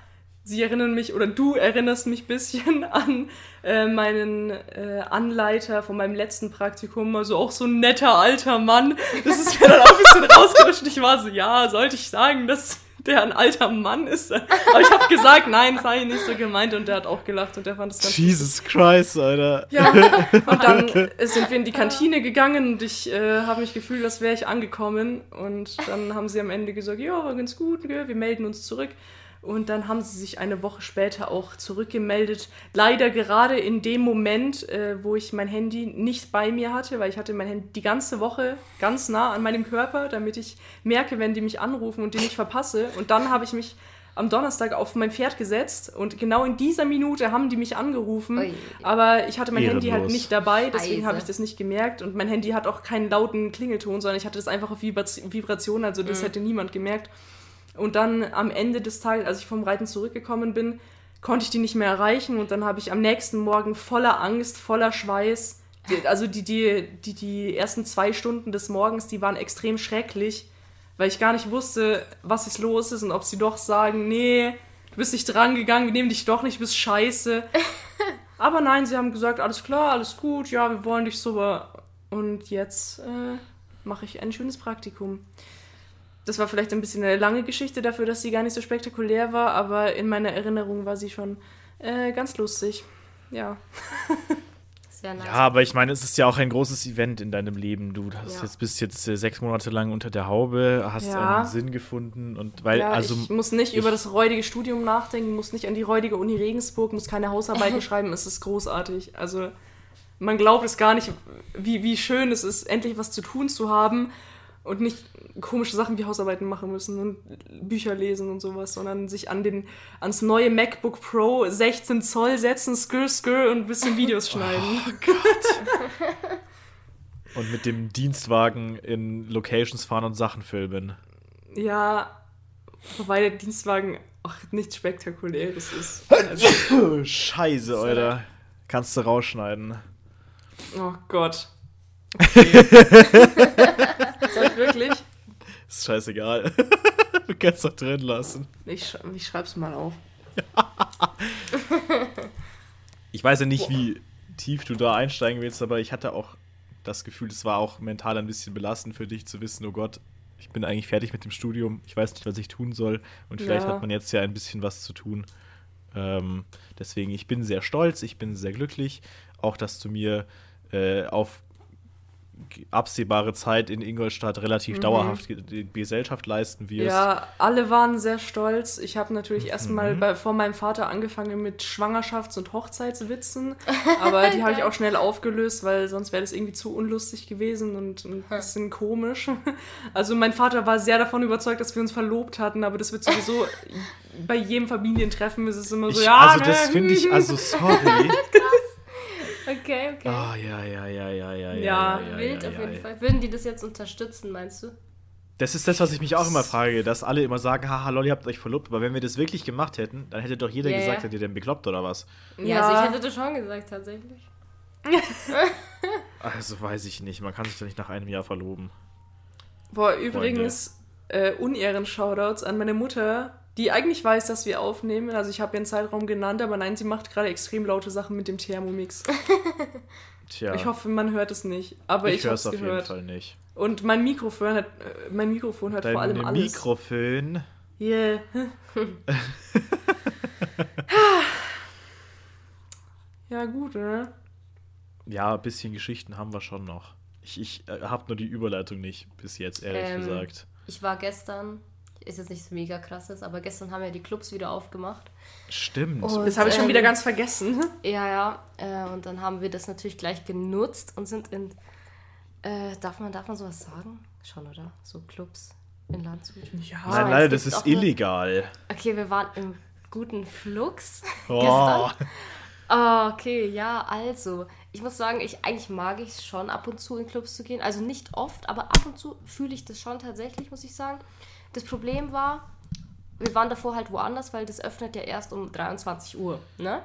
sie erinnern mich oder du erinnerst mich ein bisschen an äh, meinen äh, Anleiter von meinem letzten Praktikum, also auch so ein netter alter Mann. Das ist mir dann auch ein bisschen rausgerutscht. Ich war so, ja, sollte ich sagen, dass der ein alter Mann ist. Aber ich habe gesagt, nein, das habe ich nicht so gemeint und der hat auch gelacht und der fand es ganz Jesus Christ, Alter. Ja, und dann sind wir in die Kantine gegangen und ich äh, habe mich gefühlt, als wäre ich angekommen. Und dann haben sie am Ende gesagt, ja, war ganz gut, wir melden uns zurück. Und dann haben sie sich eine Woche später auch zurückgemeldet. Leider gerade in dem Moment, äh, wo ich mein Handy nicht bei mir hatte, weil ich hatte mein Handy die ganze Woche ganz nah an meinem Körper, damit ich merke, wenn die mich anrufen und die nicht verpasse. Und dann habe ich mich am Donnerstag auf mein Pferd gesetzt und genau in dieser Minute haben die mich angerufen. Ui. Aber ich hatte mein Ehrenlos. Handy halt nicht dabei, deswegen habe ich das nicht gemerkt. Und mein Handy hat auch keinen lauten Klingelton, sondern ich hatte das einfach auf Vibration, also das mhm. hätte niemand gemerkt. Und dann am Ende des Tages, als ich vom Reiten zurückgekommen bin, konnte ich die nicht mehr erreichen. Und dann habe ich am nächsten Morgen voller Angst, voller Schweiß, die, also die, die, die, die ersten zwei Stunden des Morgens, die waren extrem schrecklich, weil ich gar nicht wusste, was jetzt los ist und ob sie doch sagen, nee, du bist nicht drangegangen, wir nehmen dich doch nicht, du bist scheiße. Aber nein, sie haben gesagt, alles klar, alles gut, ja, wir wollen dich so. Und jetzt äh, mache ich ein schönes Praktikum das war vielleicht ein bisschen eine lange Geschichte dafür, dass sie gar nicht so spektakulär war, aber in meiner Erinnerung war sie schon äh, ganz lustig. Ja. Nice. Ja, aber ich meine, es ist ja auch ein großes Event in deinem Leben. Du hast ja. jetzt bist jetzt äh, sechs Monate lang unter der Haube, hast ja. einen Sinn gefunden und weil ja, also ich muss nicht ich, über das räudige Studium nachdenken, muss nicht an die räudige Uni Regensburg, muss keine Hausarbeiten schreiben. Es ist großartig. Also man glaubt es gar nicht, wie, wie schön es ist, endlich was zu tun zu haben und nicht komische Sachen wie Hausarbeiten machen müssen und Bücher lesen und sowas, sondern sich an den, ans neue MacBook Pro 16 Zoll setzen, skr skr und ein bisschen Videos schneiden. Oh Gott. und mit dem Dienstwagen in Locations fahren und Sachen filmen. Ja, wobei der Dienstwagen auch nichts Spektakuläres ist. Also, Scheiße, Alter. Kannst du rausschneiden. Oh Gott. Okay. Soll ich wirklich? Ist scheißegal. du kannst doch drin lassen. Ich, ich schreib's mal auf. ich weiß ja nicht, Boah. wie tief du da einsteigen willst, aber ich hatte auch das Gefühl, es war auch mental ein bisschen belastend für dich zu wissen, oh Gott, ich bin eigentlich fertig mit dem Studium, ich weiß nicht, was ich tun soll und vielleicht ja. hat man jetzt ja ein bisschen was zu tun. Ähm, deswegen, ich bin sehr stolz, ich bin sehr glücklich, auch dass du mir äh, auf absehbare Zeit in Ingolstadt relativ mhm. dauerhaft die Gesellschaft leisten wirst. Ja, alle waren sehr stolz. Ich habe natürlich mhm. erstmal vor meinem Vater angefangen mit Schwangerschafts- und Hochzeitswitzen, aber die habe ich auch schnell aufgelöst, weil sonst wäre das irgendwie zu unlustig gewesen und ein bisschen komisch. Also mein Vater war sehr davon überzeugt, dass wir uns verlobt hatten, aber das wird sowieso bei jedem Familientreffen ist es immer so, ich, ja. Also das finde ich, also sorry. Okay, okay. Ah, oh, ja, ja, ja, ja, ja. Ja, ja wild ja, auf jeden Fall. Würden die das jetzt unterstützen, meinst du? Das ist das, was ich mich auch immer frage, dass alle immer sagen, haha, lol, ihr habt euch verlobt. Aber wenn wir das wirklich gemacht hätten, dann hätte doch jeder yeah, gesagt, seid ihr denn bekloppt oder was? Ja, also ich hätte das schon gesagt, tatsächlich. also weiß ich nicht, man kann sich doch nicht nach einem Jahr verloben. Boah, übrigens, äh, Unehren-Shoutouts an meine Mutter, die eigentlich weiß, dass wir aufnehmen. Also ich habe ihren Zeitraum genannt, aber nein, sie macht gerade extrem laute Sachen mit dem Thermomix. Tja. Ich hoffe, man hört es nicht. Aber ich, ich höre es auf gehört. jeden Fall nicht. Und mein Mikrofon hat, äh, mein Mikrofon hat Dein vor allem alles. Mikrofon. Yeah. ja, gut, ne? Ja, ein bisschen Geschichten haben wir schon noch. Ich, ich äh, habe nur die Überleitung nicht bis jetzt, ehrlich ähm, gesagt. Ich war gestern ist jetzt nichts mega krasses, aber gestern haben ja die Clubs wieder aufgemacht. Stimmt. Und, das habe ich schon ähm, wieder ganz vergessen. Ja, ja. Äh, und dann haben wir das natürlich gleich genutzt und sind in. Äh, darf, man, darf man sowas sagen? Schon, oder? So Clubs in Landshut. Ja, nein, nein, das ist illegal. Eine... Okay, wir waren im guten Flux oh. gestern. Oh, okay, ja, also. Ich muss sagen, ich eigentlich mag ich es schon, ab und zu in Clubs zu gehen. Also nicht oft, aber ab und zu fühle ich das schon tatsächlich, muss ich sagen. Das Problem war, wir waren davor halt woanders, weil das öffnet ja erst um 23 Uhr. Ne?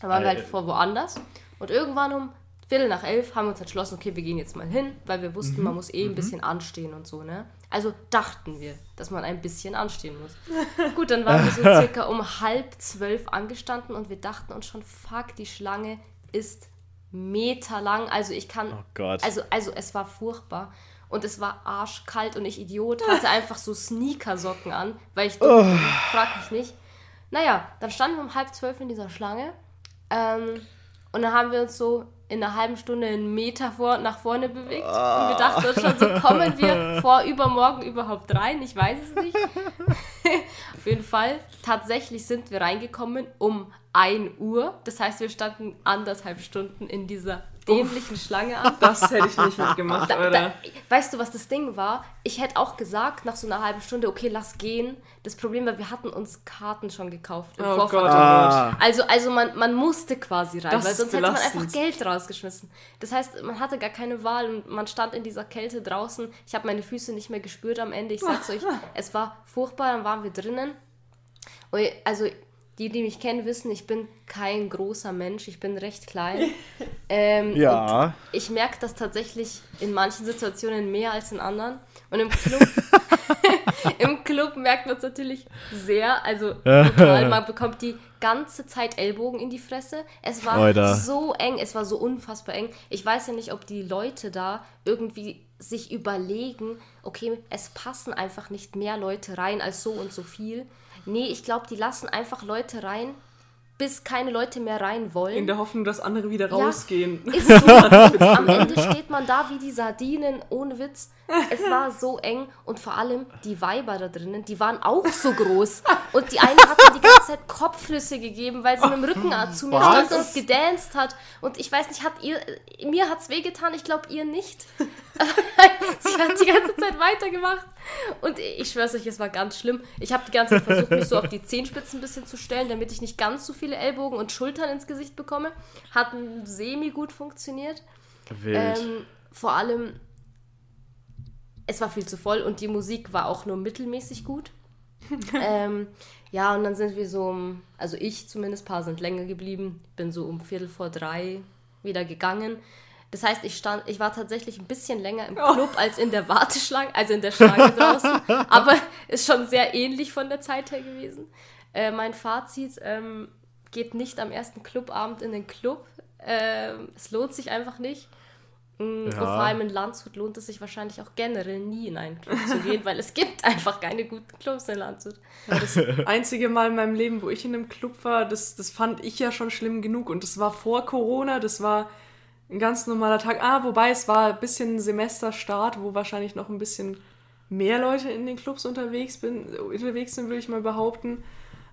Da waren wir halt äh, vor woanders. Und irgendwann um Viertel nach elf haben wir uns entschlossen, okay, wir gehen jetzt mal hin, weil wir wussten, mhm. man muss eh ein mhm. bisschen anstehen und so, ne? Also dachten wir, dass man ein bisschen anstehen muss. Gut, dann waren wir so circa um halb zwölf angestanden und wir dachten uns schon, fuck, die Schlange ist meterlang. Also ich kann. Oh Gott. Also, also es war furchtbar. Und es war arschkalt und ich Idiot hatte einfach so Sneakersocken an, weil ich bin, frag mich nicht. Naja, dann standen wir um halb zwölf in dieser Schlange ähm, und dann haben wir uns so in einer halben Stunde einen Meter vor, nach vorne bewegt. Und wir dachten uns schon so, kommen wir vor übermorgen überhaupt rein? Ich weiß es nicht. Auf jeden Fall, tatsächlich sind wir reingekommen um 1 Uhr. Das heißt, wir standen anderthalb Stunden in dieser dämlichen Schlange an. Das hätte ich nicht mitgemacht, Da, oder? da, weißt du, was das Ding war? Ich hätte auch gesagt, nach so einer halben Stunde, okay, lass gehen. Das Problem war, wir hatten uns Karten schon gekauft im Oh Vorfeld. Gott, oh Ah. Also, also man, man musste quasi rein, Das weil sonst hätte man einfach. Geld rausgeschmissen. Das heißt, man hatte gar keine Wahl und man stand in dieser Kälte draußen. Ich habe meine Füße nicht mehr gespürt am Ende. Ich sag's euch, es war furchtbar, dann waren wir drinnen. Und also, die, die mich kennen, wissen, ich bin kein großer Mensch, ich bin recht klein. Ähm, Ja. und Ich merke das tatsächlich in manchen Situationen mehr als in anderen. Und im Club, im Club merkt man es natürlich sehr. Also total, man bekommt die ganze Zeit Ellbogen in die Fresse. Es war Alter. so eng, es war so unfassbar eng. Ich weiß ja nicht, ob die Leute da irgendwie sich überlegen, okay, es passen einfach nicht mehr Leute rein als so und so viel. Nee, ich glaube, die lassen einfach Leute rein, bis keine Leute mehr rein wollen. In der Hoffnung, dass andere wieder Ja. rausgehen. Ist so. Am Ende steht man da wie die Sardinen, ohne Witz. Es war so eng und vor allem die Weiber da drinnen, die waren auch so groß. Und die eine hat mir die ganze Zeit Kopflüsse gegeben, weil sie mit dem Rücken zu mir Was? stand und gedanced hat. Und ich weiß nicht, hat ihr, mir hat's wehgetan, ich glaube ihr nicht. sie hat die ganze Zeit weitergemacht. Und ich schwör's euch, es war ganz schlimm. Ich habe die ganze Zeit versucht, mich so auf die Zehenspitzen ein bisschen zu stellen, damit ich nicht ganz so viele Ellbogen und Schultern ins Gesicht bekomme. Hat semi gut funktioniert. Wild. Ähm, vor allem, es war viel zu voll und die Musik war auch nur mittelmäßig gut. ähm, ja, und dann sind wir so um, also ich zumindest, ein paar sind länger geblieben, bin so um Viertel vor drei wieder gegangen. Das heißt, ich stand, ich war tatsächlich ein bisschen länger im Club als in der Warteschlange, also in der Schlange draußen, aber ist schon sehr ähnlich von der Zeit her gewesen. Äh, mein Fazit ähm, geht nicht am ersten Clubabend in den Club. Ähm, es lohnt sich einfach nicht. Mm, Und Ja. vor allem in Landshut lohnt es sich wahrscheinlich auch generell nie in einen Club zu gehen, weil es gibt einfach keine guten Clubs in Landshut. Das einzige Mal in meinem Leben, wo ich in einem Club war, das, das fand ich ja schon schlimm genug. Und das war vor Corona, das war ein ganz normaler Tag. Ah, wobei es war ein bisschen Semesterstart, wo wahrscheinlich noch ein bisschen mehr Leute in den Clubs unterwegs, bin, unterwegs sind, würde ich mal behaupten.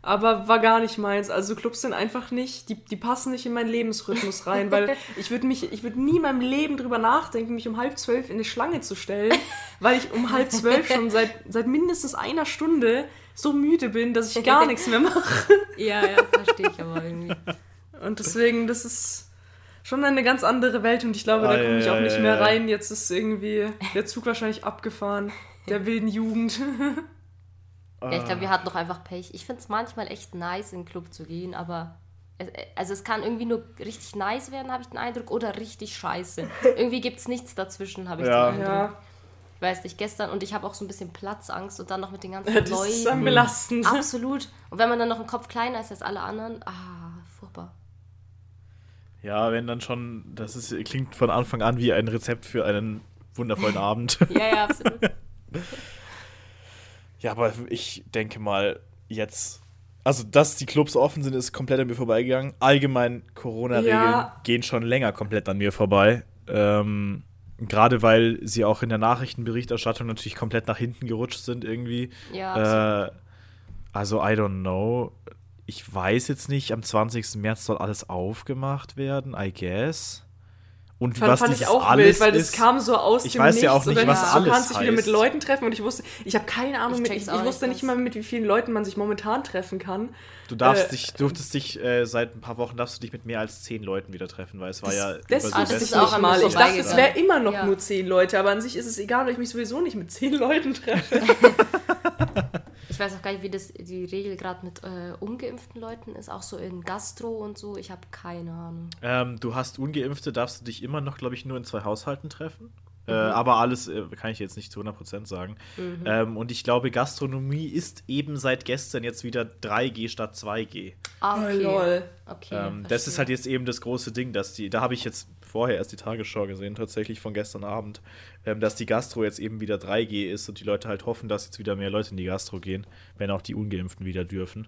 Aber war gar nicht meins. Also Clubs sind einfach nicht, die, die passen nicht in meinen Lebensrhythmus rein, weil ich würde mich, ich würde nie in meinem Leben drüber nachdenken, mich um halb zwölf in eine Schlange zu stellen, weil ich um halb zwölf schon seit, seit mindestens einer Stunde so müde bin, dass ich gar nichts mehr mache. Ja, ja, verstehe ich aber irgendwie. Und deswegen, das ist schon eine ganz andere Welt und ich glaube, da komme ich auch nicht mehr rein. Jetzt ist irgendwie der Zug wahrscheinlich abgefahren, der wilden Jugend. Ja, ich glaube, wir hatten doch einfach Pech. Ich finde es manchmal echt nice, in den Club zu gehen, aber es, also es kann irgendwie nur richtig nice werden, habe ich den Eindruck, oder richtig scheiße. Irgendwie gibt es nichts dazwischen, habe ich Ja. den Eindruck. Ja, Ich weiß nicht, gestern und ich habe auch so ein bisschen Platzangst und dann noch mit den ganzen das Leuten. ist dann belastend. Absolut. Und wenn man dann noch einen Kopf kleiner ist als alle anderen, ah. Ja, wenn dann schon, das ist, klingt von Anfang an wie ein Rezept für einen wundervollen Abend. Ja, ja, absolut. Ja, aber ich denke mal, jetzt, also dass die Clubs offen sind, ist komplett an mir vorbeigegangen. Allgemein Corona-Regeln Ja. gehen schon länger komplett an mir vorbei. Ähm, Gerade weil sie auch in der Nachrichtenberichterstattung natürlich komplett nach hinten gerutscht sind irgendwie. Ja, absolut. Äh, also, I don't know. Ich weiß jetzt nicht, am 20. März soll alles aufgemacht werden, I guess. Und Fand, was fand ich auch alles wild, weil das ist, kam so aus ich dem weiß Nichts. ja auch und nicht, dann was es, alles Du kannst dich wieder mit. Leuten treffen und ich wusste, ich habe keine Ahnung, Ich mit, ich, ich wusste nicht, mal, mit wie vielen Leuten man sich momentan treffen kann. Du darfst Äh, dich, durftest dich äh, seit ein paar Wochen darfst du dich mit mehr als zehn Leuten wieder treffen, weil es war ja Das über wusste das ich ist auch mal. Ich dachte, es wäre immer noch Ja. nur zehn Leute, aber an sich ist es egal, weil ich mich sowieso nicht mit zehn Leuten treffe. Ich weiß auch gar nicht, wie das die Regel gerade mit äh, ungeimpften Leuten ist, auch so in Gastro und so. Ich habe keine Ahnung. Ähm, du hast Ungeimpfte, darfst du dich immer noch, glaube ich, nur in zwei Haushalten treffen. Äh, aber alles äh, kann ich jetzt nicht zu 100% sagen. Mhm. Ähm, und ich glaube, Gastronomie ist eben seit gestern jetzt wieder 3G statt 2G. Ah, okay. Oh, lol. okay Ähm, das ist halt jetzt eben das große Ding, dass die, da habe ich jetzt vorher erst die Tagesschau gesehen, tatsächlich von gestern Abend, ähm, dass die Gastro jetzt eben wieder 3G ist und die Leute halt hoffen, dass jetzt wieder mehr Leute in die Gastro gehen, wenn auch die Ungeimpften wieder dürfen.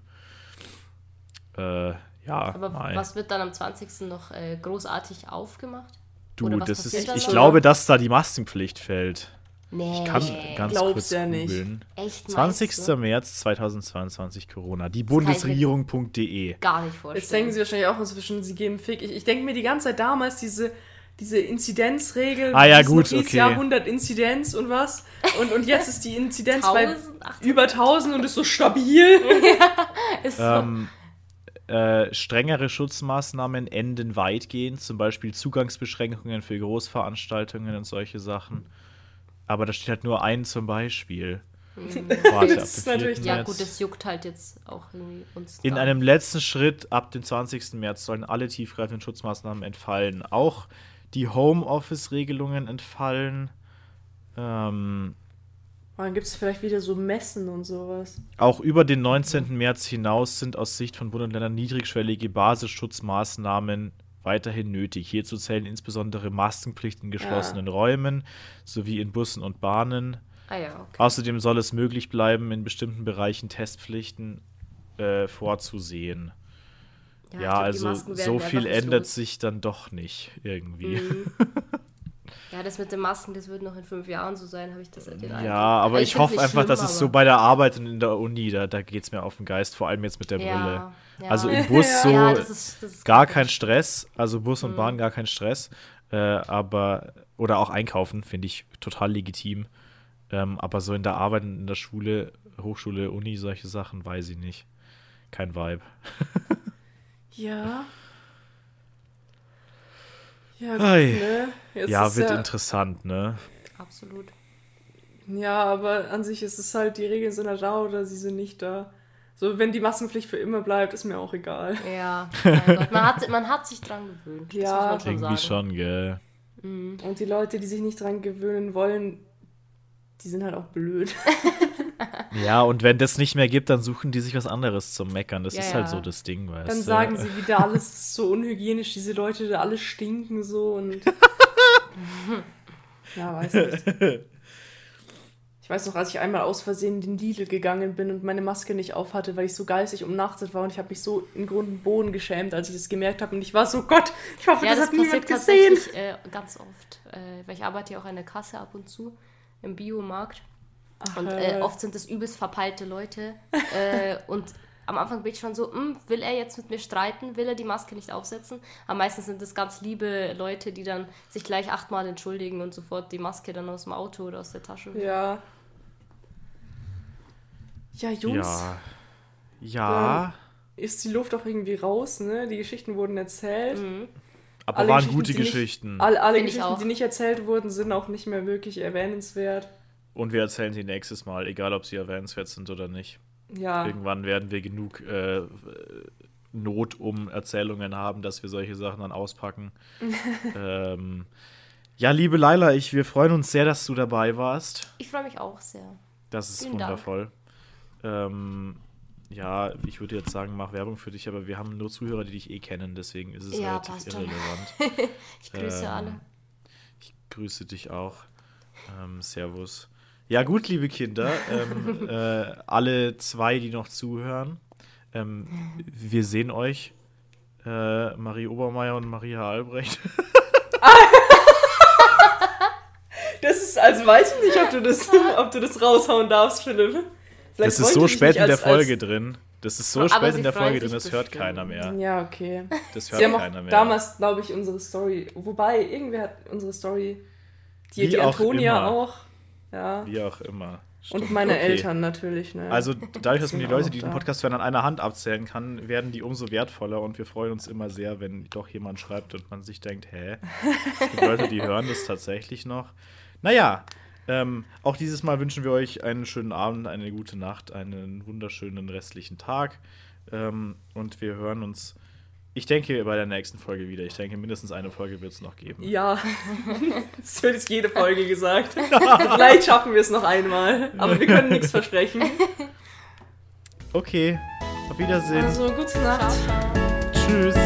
Äh, ja, Aber mei. was wird dann am 20. noch äh, großartig aufgemacht? du, das ist, ich glaube, dass da die Maskenpflicht fällt. Nee. Ich kann ganz glaub's kurz ja nicht. googeln. Echt, meinst 20. du? März 2022 Corona. Die ich Bundesregierung.de. Gar nicht vorstellen. Jetzt denken sie wahrscheinlich auch inzwischen, sie geben Fick. Ich, ich denke mir die ganze Zeit damals diese, diese Inzidenzregel. Ah ja, gut, okay. Ja, 100 Inzidenz und was. Und, und jetzt ist die Inzidenz bei 1800. über 1000 und ist so stabil. Ist so. Ähm, äh, strengere Schutzmaßnahmen enden weitgehend, zum Beispiel Zugangsbeschränkungen für Großveranstaltungen und solche Sachen. Aber da steht halt nur ein zum Beispiel. Warte, ab Das ist dem 4. natürlich- ja, März. gut, das juckt halt jetzt auch irgendwie uns. In einem letzten Schritt ab dem 20. März sollen alle tiefgreifenden Schutzmaßnahmen entfallen. Auch die Homeoffice-Regelungen entfallen. Ähm, Dann gibt es vielleicht wieder so Messen und sowas. Auch über den 19. März hinaus sind aus Sicht von Bund und Ländern niedrigschwellige Basisschutzmaßnahmen weiterhin nötig. Hierzu zählen insbesondere Maskenpflicht in geschlossenen Räumen sowie in Bussen und Bahnen. Ah ja, okay. Außerdem soll es möglich bleiben, in bestimmten Bereichen Testpflichten äh, vorzusehen. Ja, ich glaub, also so viel ändert los. sich dann doch nicht irgendwie. Mhm. Ja, das mit den Masken, das wird noch in fünf Jahren so sein, habe ich das halt den Eindruck. Ja, aber Also ich, find's hoffe einfach, schlimm, dass es so bei der Arbeit und in der Uni, da, da geht es mir auf den Geist, vor allem jetzt mit der Brille. Ja, ja. Also im Bus so Ja, das ist, das ist gar kein Stress, also Bus Mhm. und Bahn gar kein Stress, äh, aber oder auch einkaufen finde ich total legitim. Ähm, aber so in der Arbeit, in der Schule, Hochschule, Uni, solche Sachen, weiß ich nicht. Kein Vibe. Ja. Ja, gut, ne? Jetzt ja, ist wird ja, interessant, ne? Absolut. Ja, aber an sich ist es halt, die Regeln sind halt da oder sie sind nicht da. So, wenn die Maskenpflicht für immer bleibt, ist mir auch egal. Ja. Man, hat, man hat sich dran gewöhnt. Ja, das muss man schon Irgendwie sagen. schon, gell? Und die Leute, die sich nicht dran gewöhnen wollen, die sind halt auch blöd. Ja, und wenn das nicht mehr gibt, dann suchen die sich was anderes zum Meckern. Das Ja, ist halt ja. so das Ding, weißt Dann sagen sie wieder, alles ist so unhygienisch, diese Leute, da alle stinken so und. ja, weiß nicht. Ich weiß noch, als ich einmal aus Versehen in den Lidl gegangen bin und meine Maske nicht auf hatte, weil ich so geistig umnachtet war und ich habe mich so in Grund und Boden geschämt, als ich das gemerkt habe und ich war so, Gott, ich hoffe, Ja, das, das hat niemand passiert gesehen. tatsächlich äh, ganz oft. Äh, weil ich arbeite ja auch an der Kasse ab und zu im Biomarkt. Und äh, oft sind das übelst verpeilte Leute. äh, und am Anfang bin ich schon so, "Hm, will er jetzt mit mir streiten? Will er die Maske nicht aufsetzen? Aber meistens sind das ganz liebe Leute, die dann sich gleich achtmal entschuldigen und sofort die Maske dann aus dem Auto oder aus der Tasche. Ja. Ja, Jungs, Ja. Ja, ist die Luft auch irgendwie raus, ne? Die Geschichten wurden erzählt. aber alle waren Geschichten, gute die nicht- Geschichten. Alle, alle Find Geschichten, die nicht erzählt wurden, sind auch nicht mehr wirklich erwähnenswert. Und wir erzählen sie nächstes Mal, egal ob sie erwähnenswert sind oder nicht. Ja. Irgendwann werden wir genug äh, Not um Erzählungen haben, dass wir solche Sachen dann auspacken. ähm, ja, liebe Laila, ich, wir freuen uns sehr, dass du dabei warst. Ich freue mich auch sehr. Das ist Vielen wundervoll. Ähm, ja, ich würde jetzt sagen, mach Werbung für dich, aber wir haben nur Zuhörer, die dich eh kennen, deswegen ist es Ja, relativ irrelevant. Ich grüße Ähm, alle. Ich grüße dich auch. Ähm, servus. Ja, gut, liebe Kinder, ähm, äh, alle zwei, die noch zuhören, ähm, wir sehen euch, äh, Marie Obermeier und Maria Albrecht. Das ist, also weiß ich nicht, ob du das, ob du das raushauen darfst, Philipp. Vielleicht Das ist so spät in der Folge drin. Das ist so Aber spät in der Folge drin, das hört bestimmt. keiner mehr. Ja, okay. Das hört Sie haben keiner auch mehr. damals, glaube ich, unsere Story. Wobei, irgendwer hat unsere Story. Die, Wie die auch Antonia immer. auch. Ja. Wie auch immer. Und Stimmt. meine Okay. Eltern natürlich, ne? Also dadurch, dass man die Leute, die den. Podcast hören, an einer Hand abzählen kann, werden die umso wertvoller und wir freuen uns immer sehr, wenn doch jemand schreibt und man sich denkt, hä? Es gibt Leute, die hören das tatsächlich noch. Naja, ähm, auch dieses Mal wünschen wir euch einen schönen Abend, eine gute Nacht, einen wunderschönen restlichen Tag ähm, und wir hören uns Ich denke bei der nächsten Folge wieder. Ich denke, mindestens eine Folge wird es noch geben. Ja, das wird jetzt jede Folge gesagt. Vielleicht schaffen wir es noch einmal, aber wir können nichts versprechen. Okay, auf Wiedersehen. Also, gute Nacht. Ciao, ciao. Tschüss.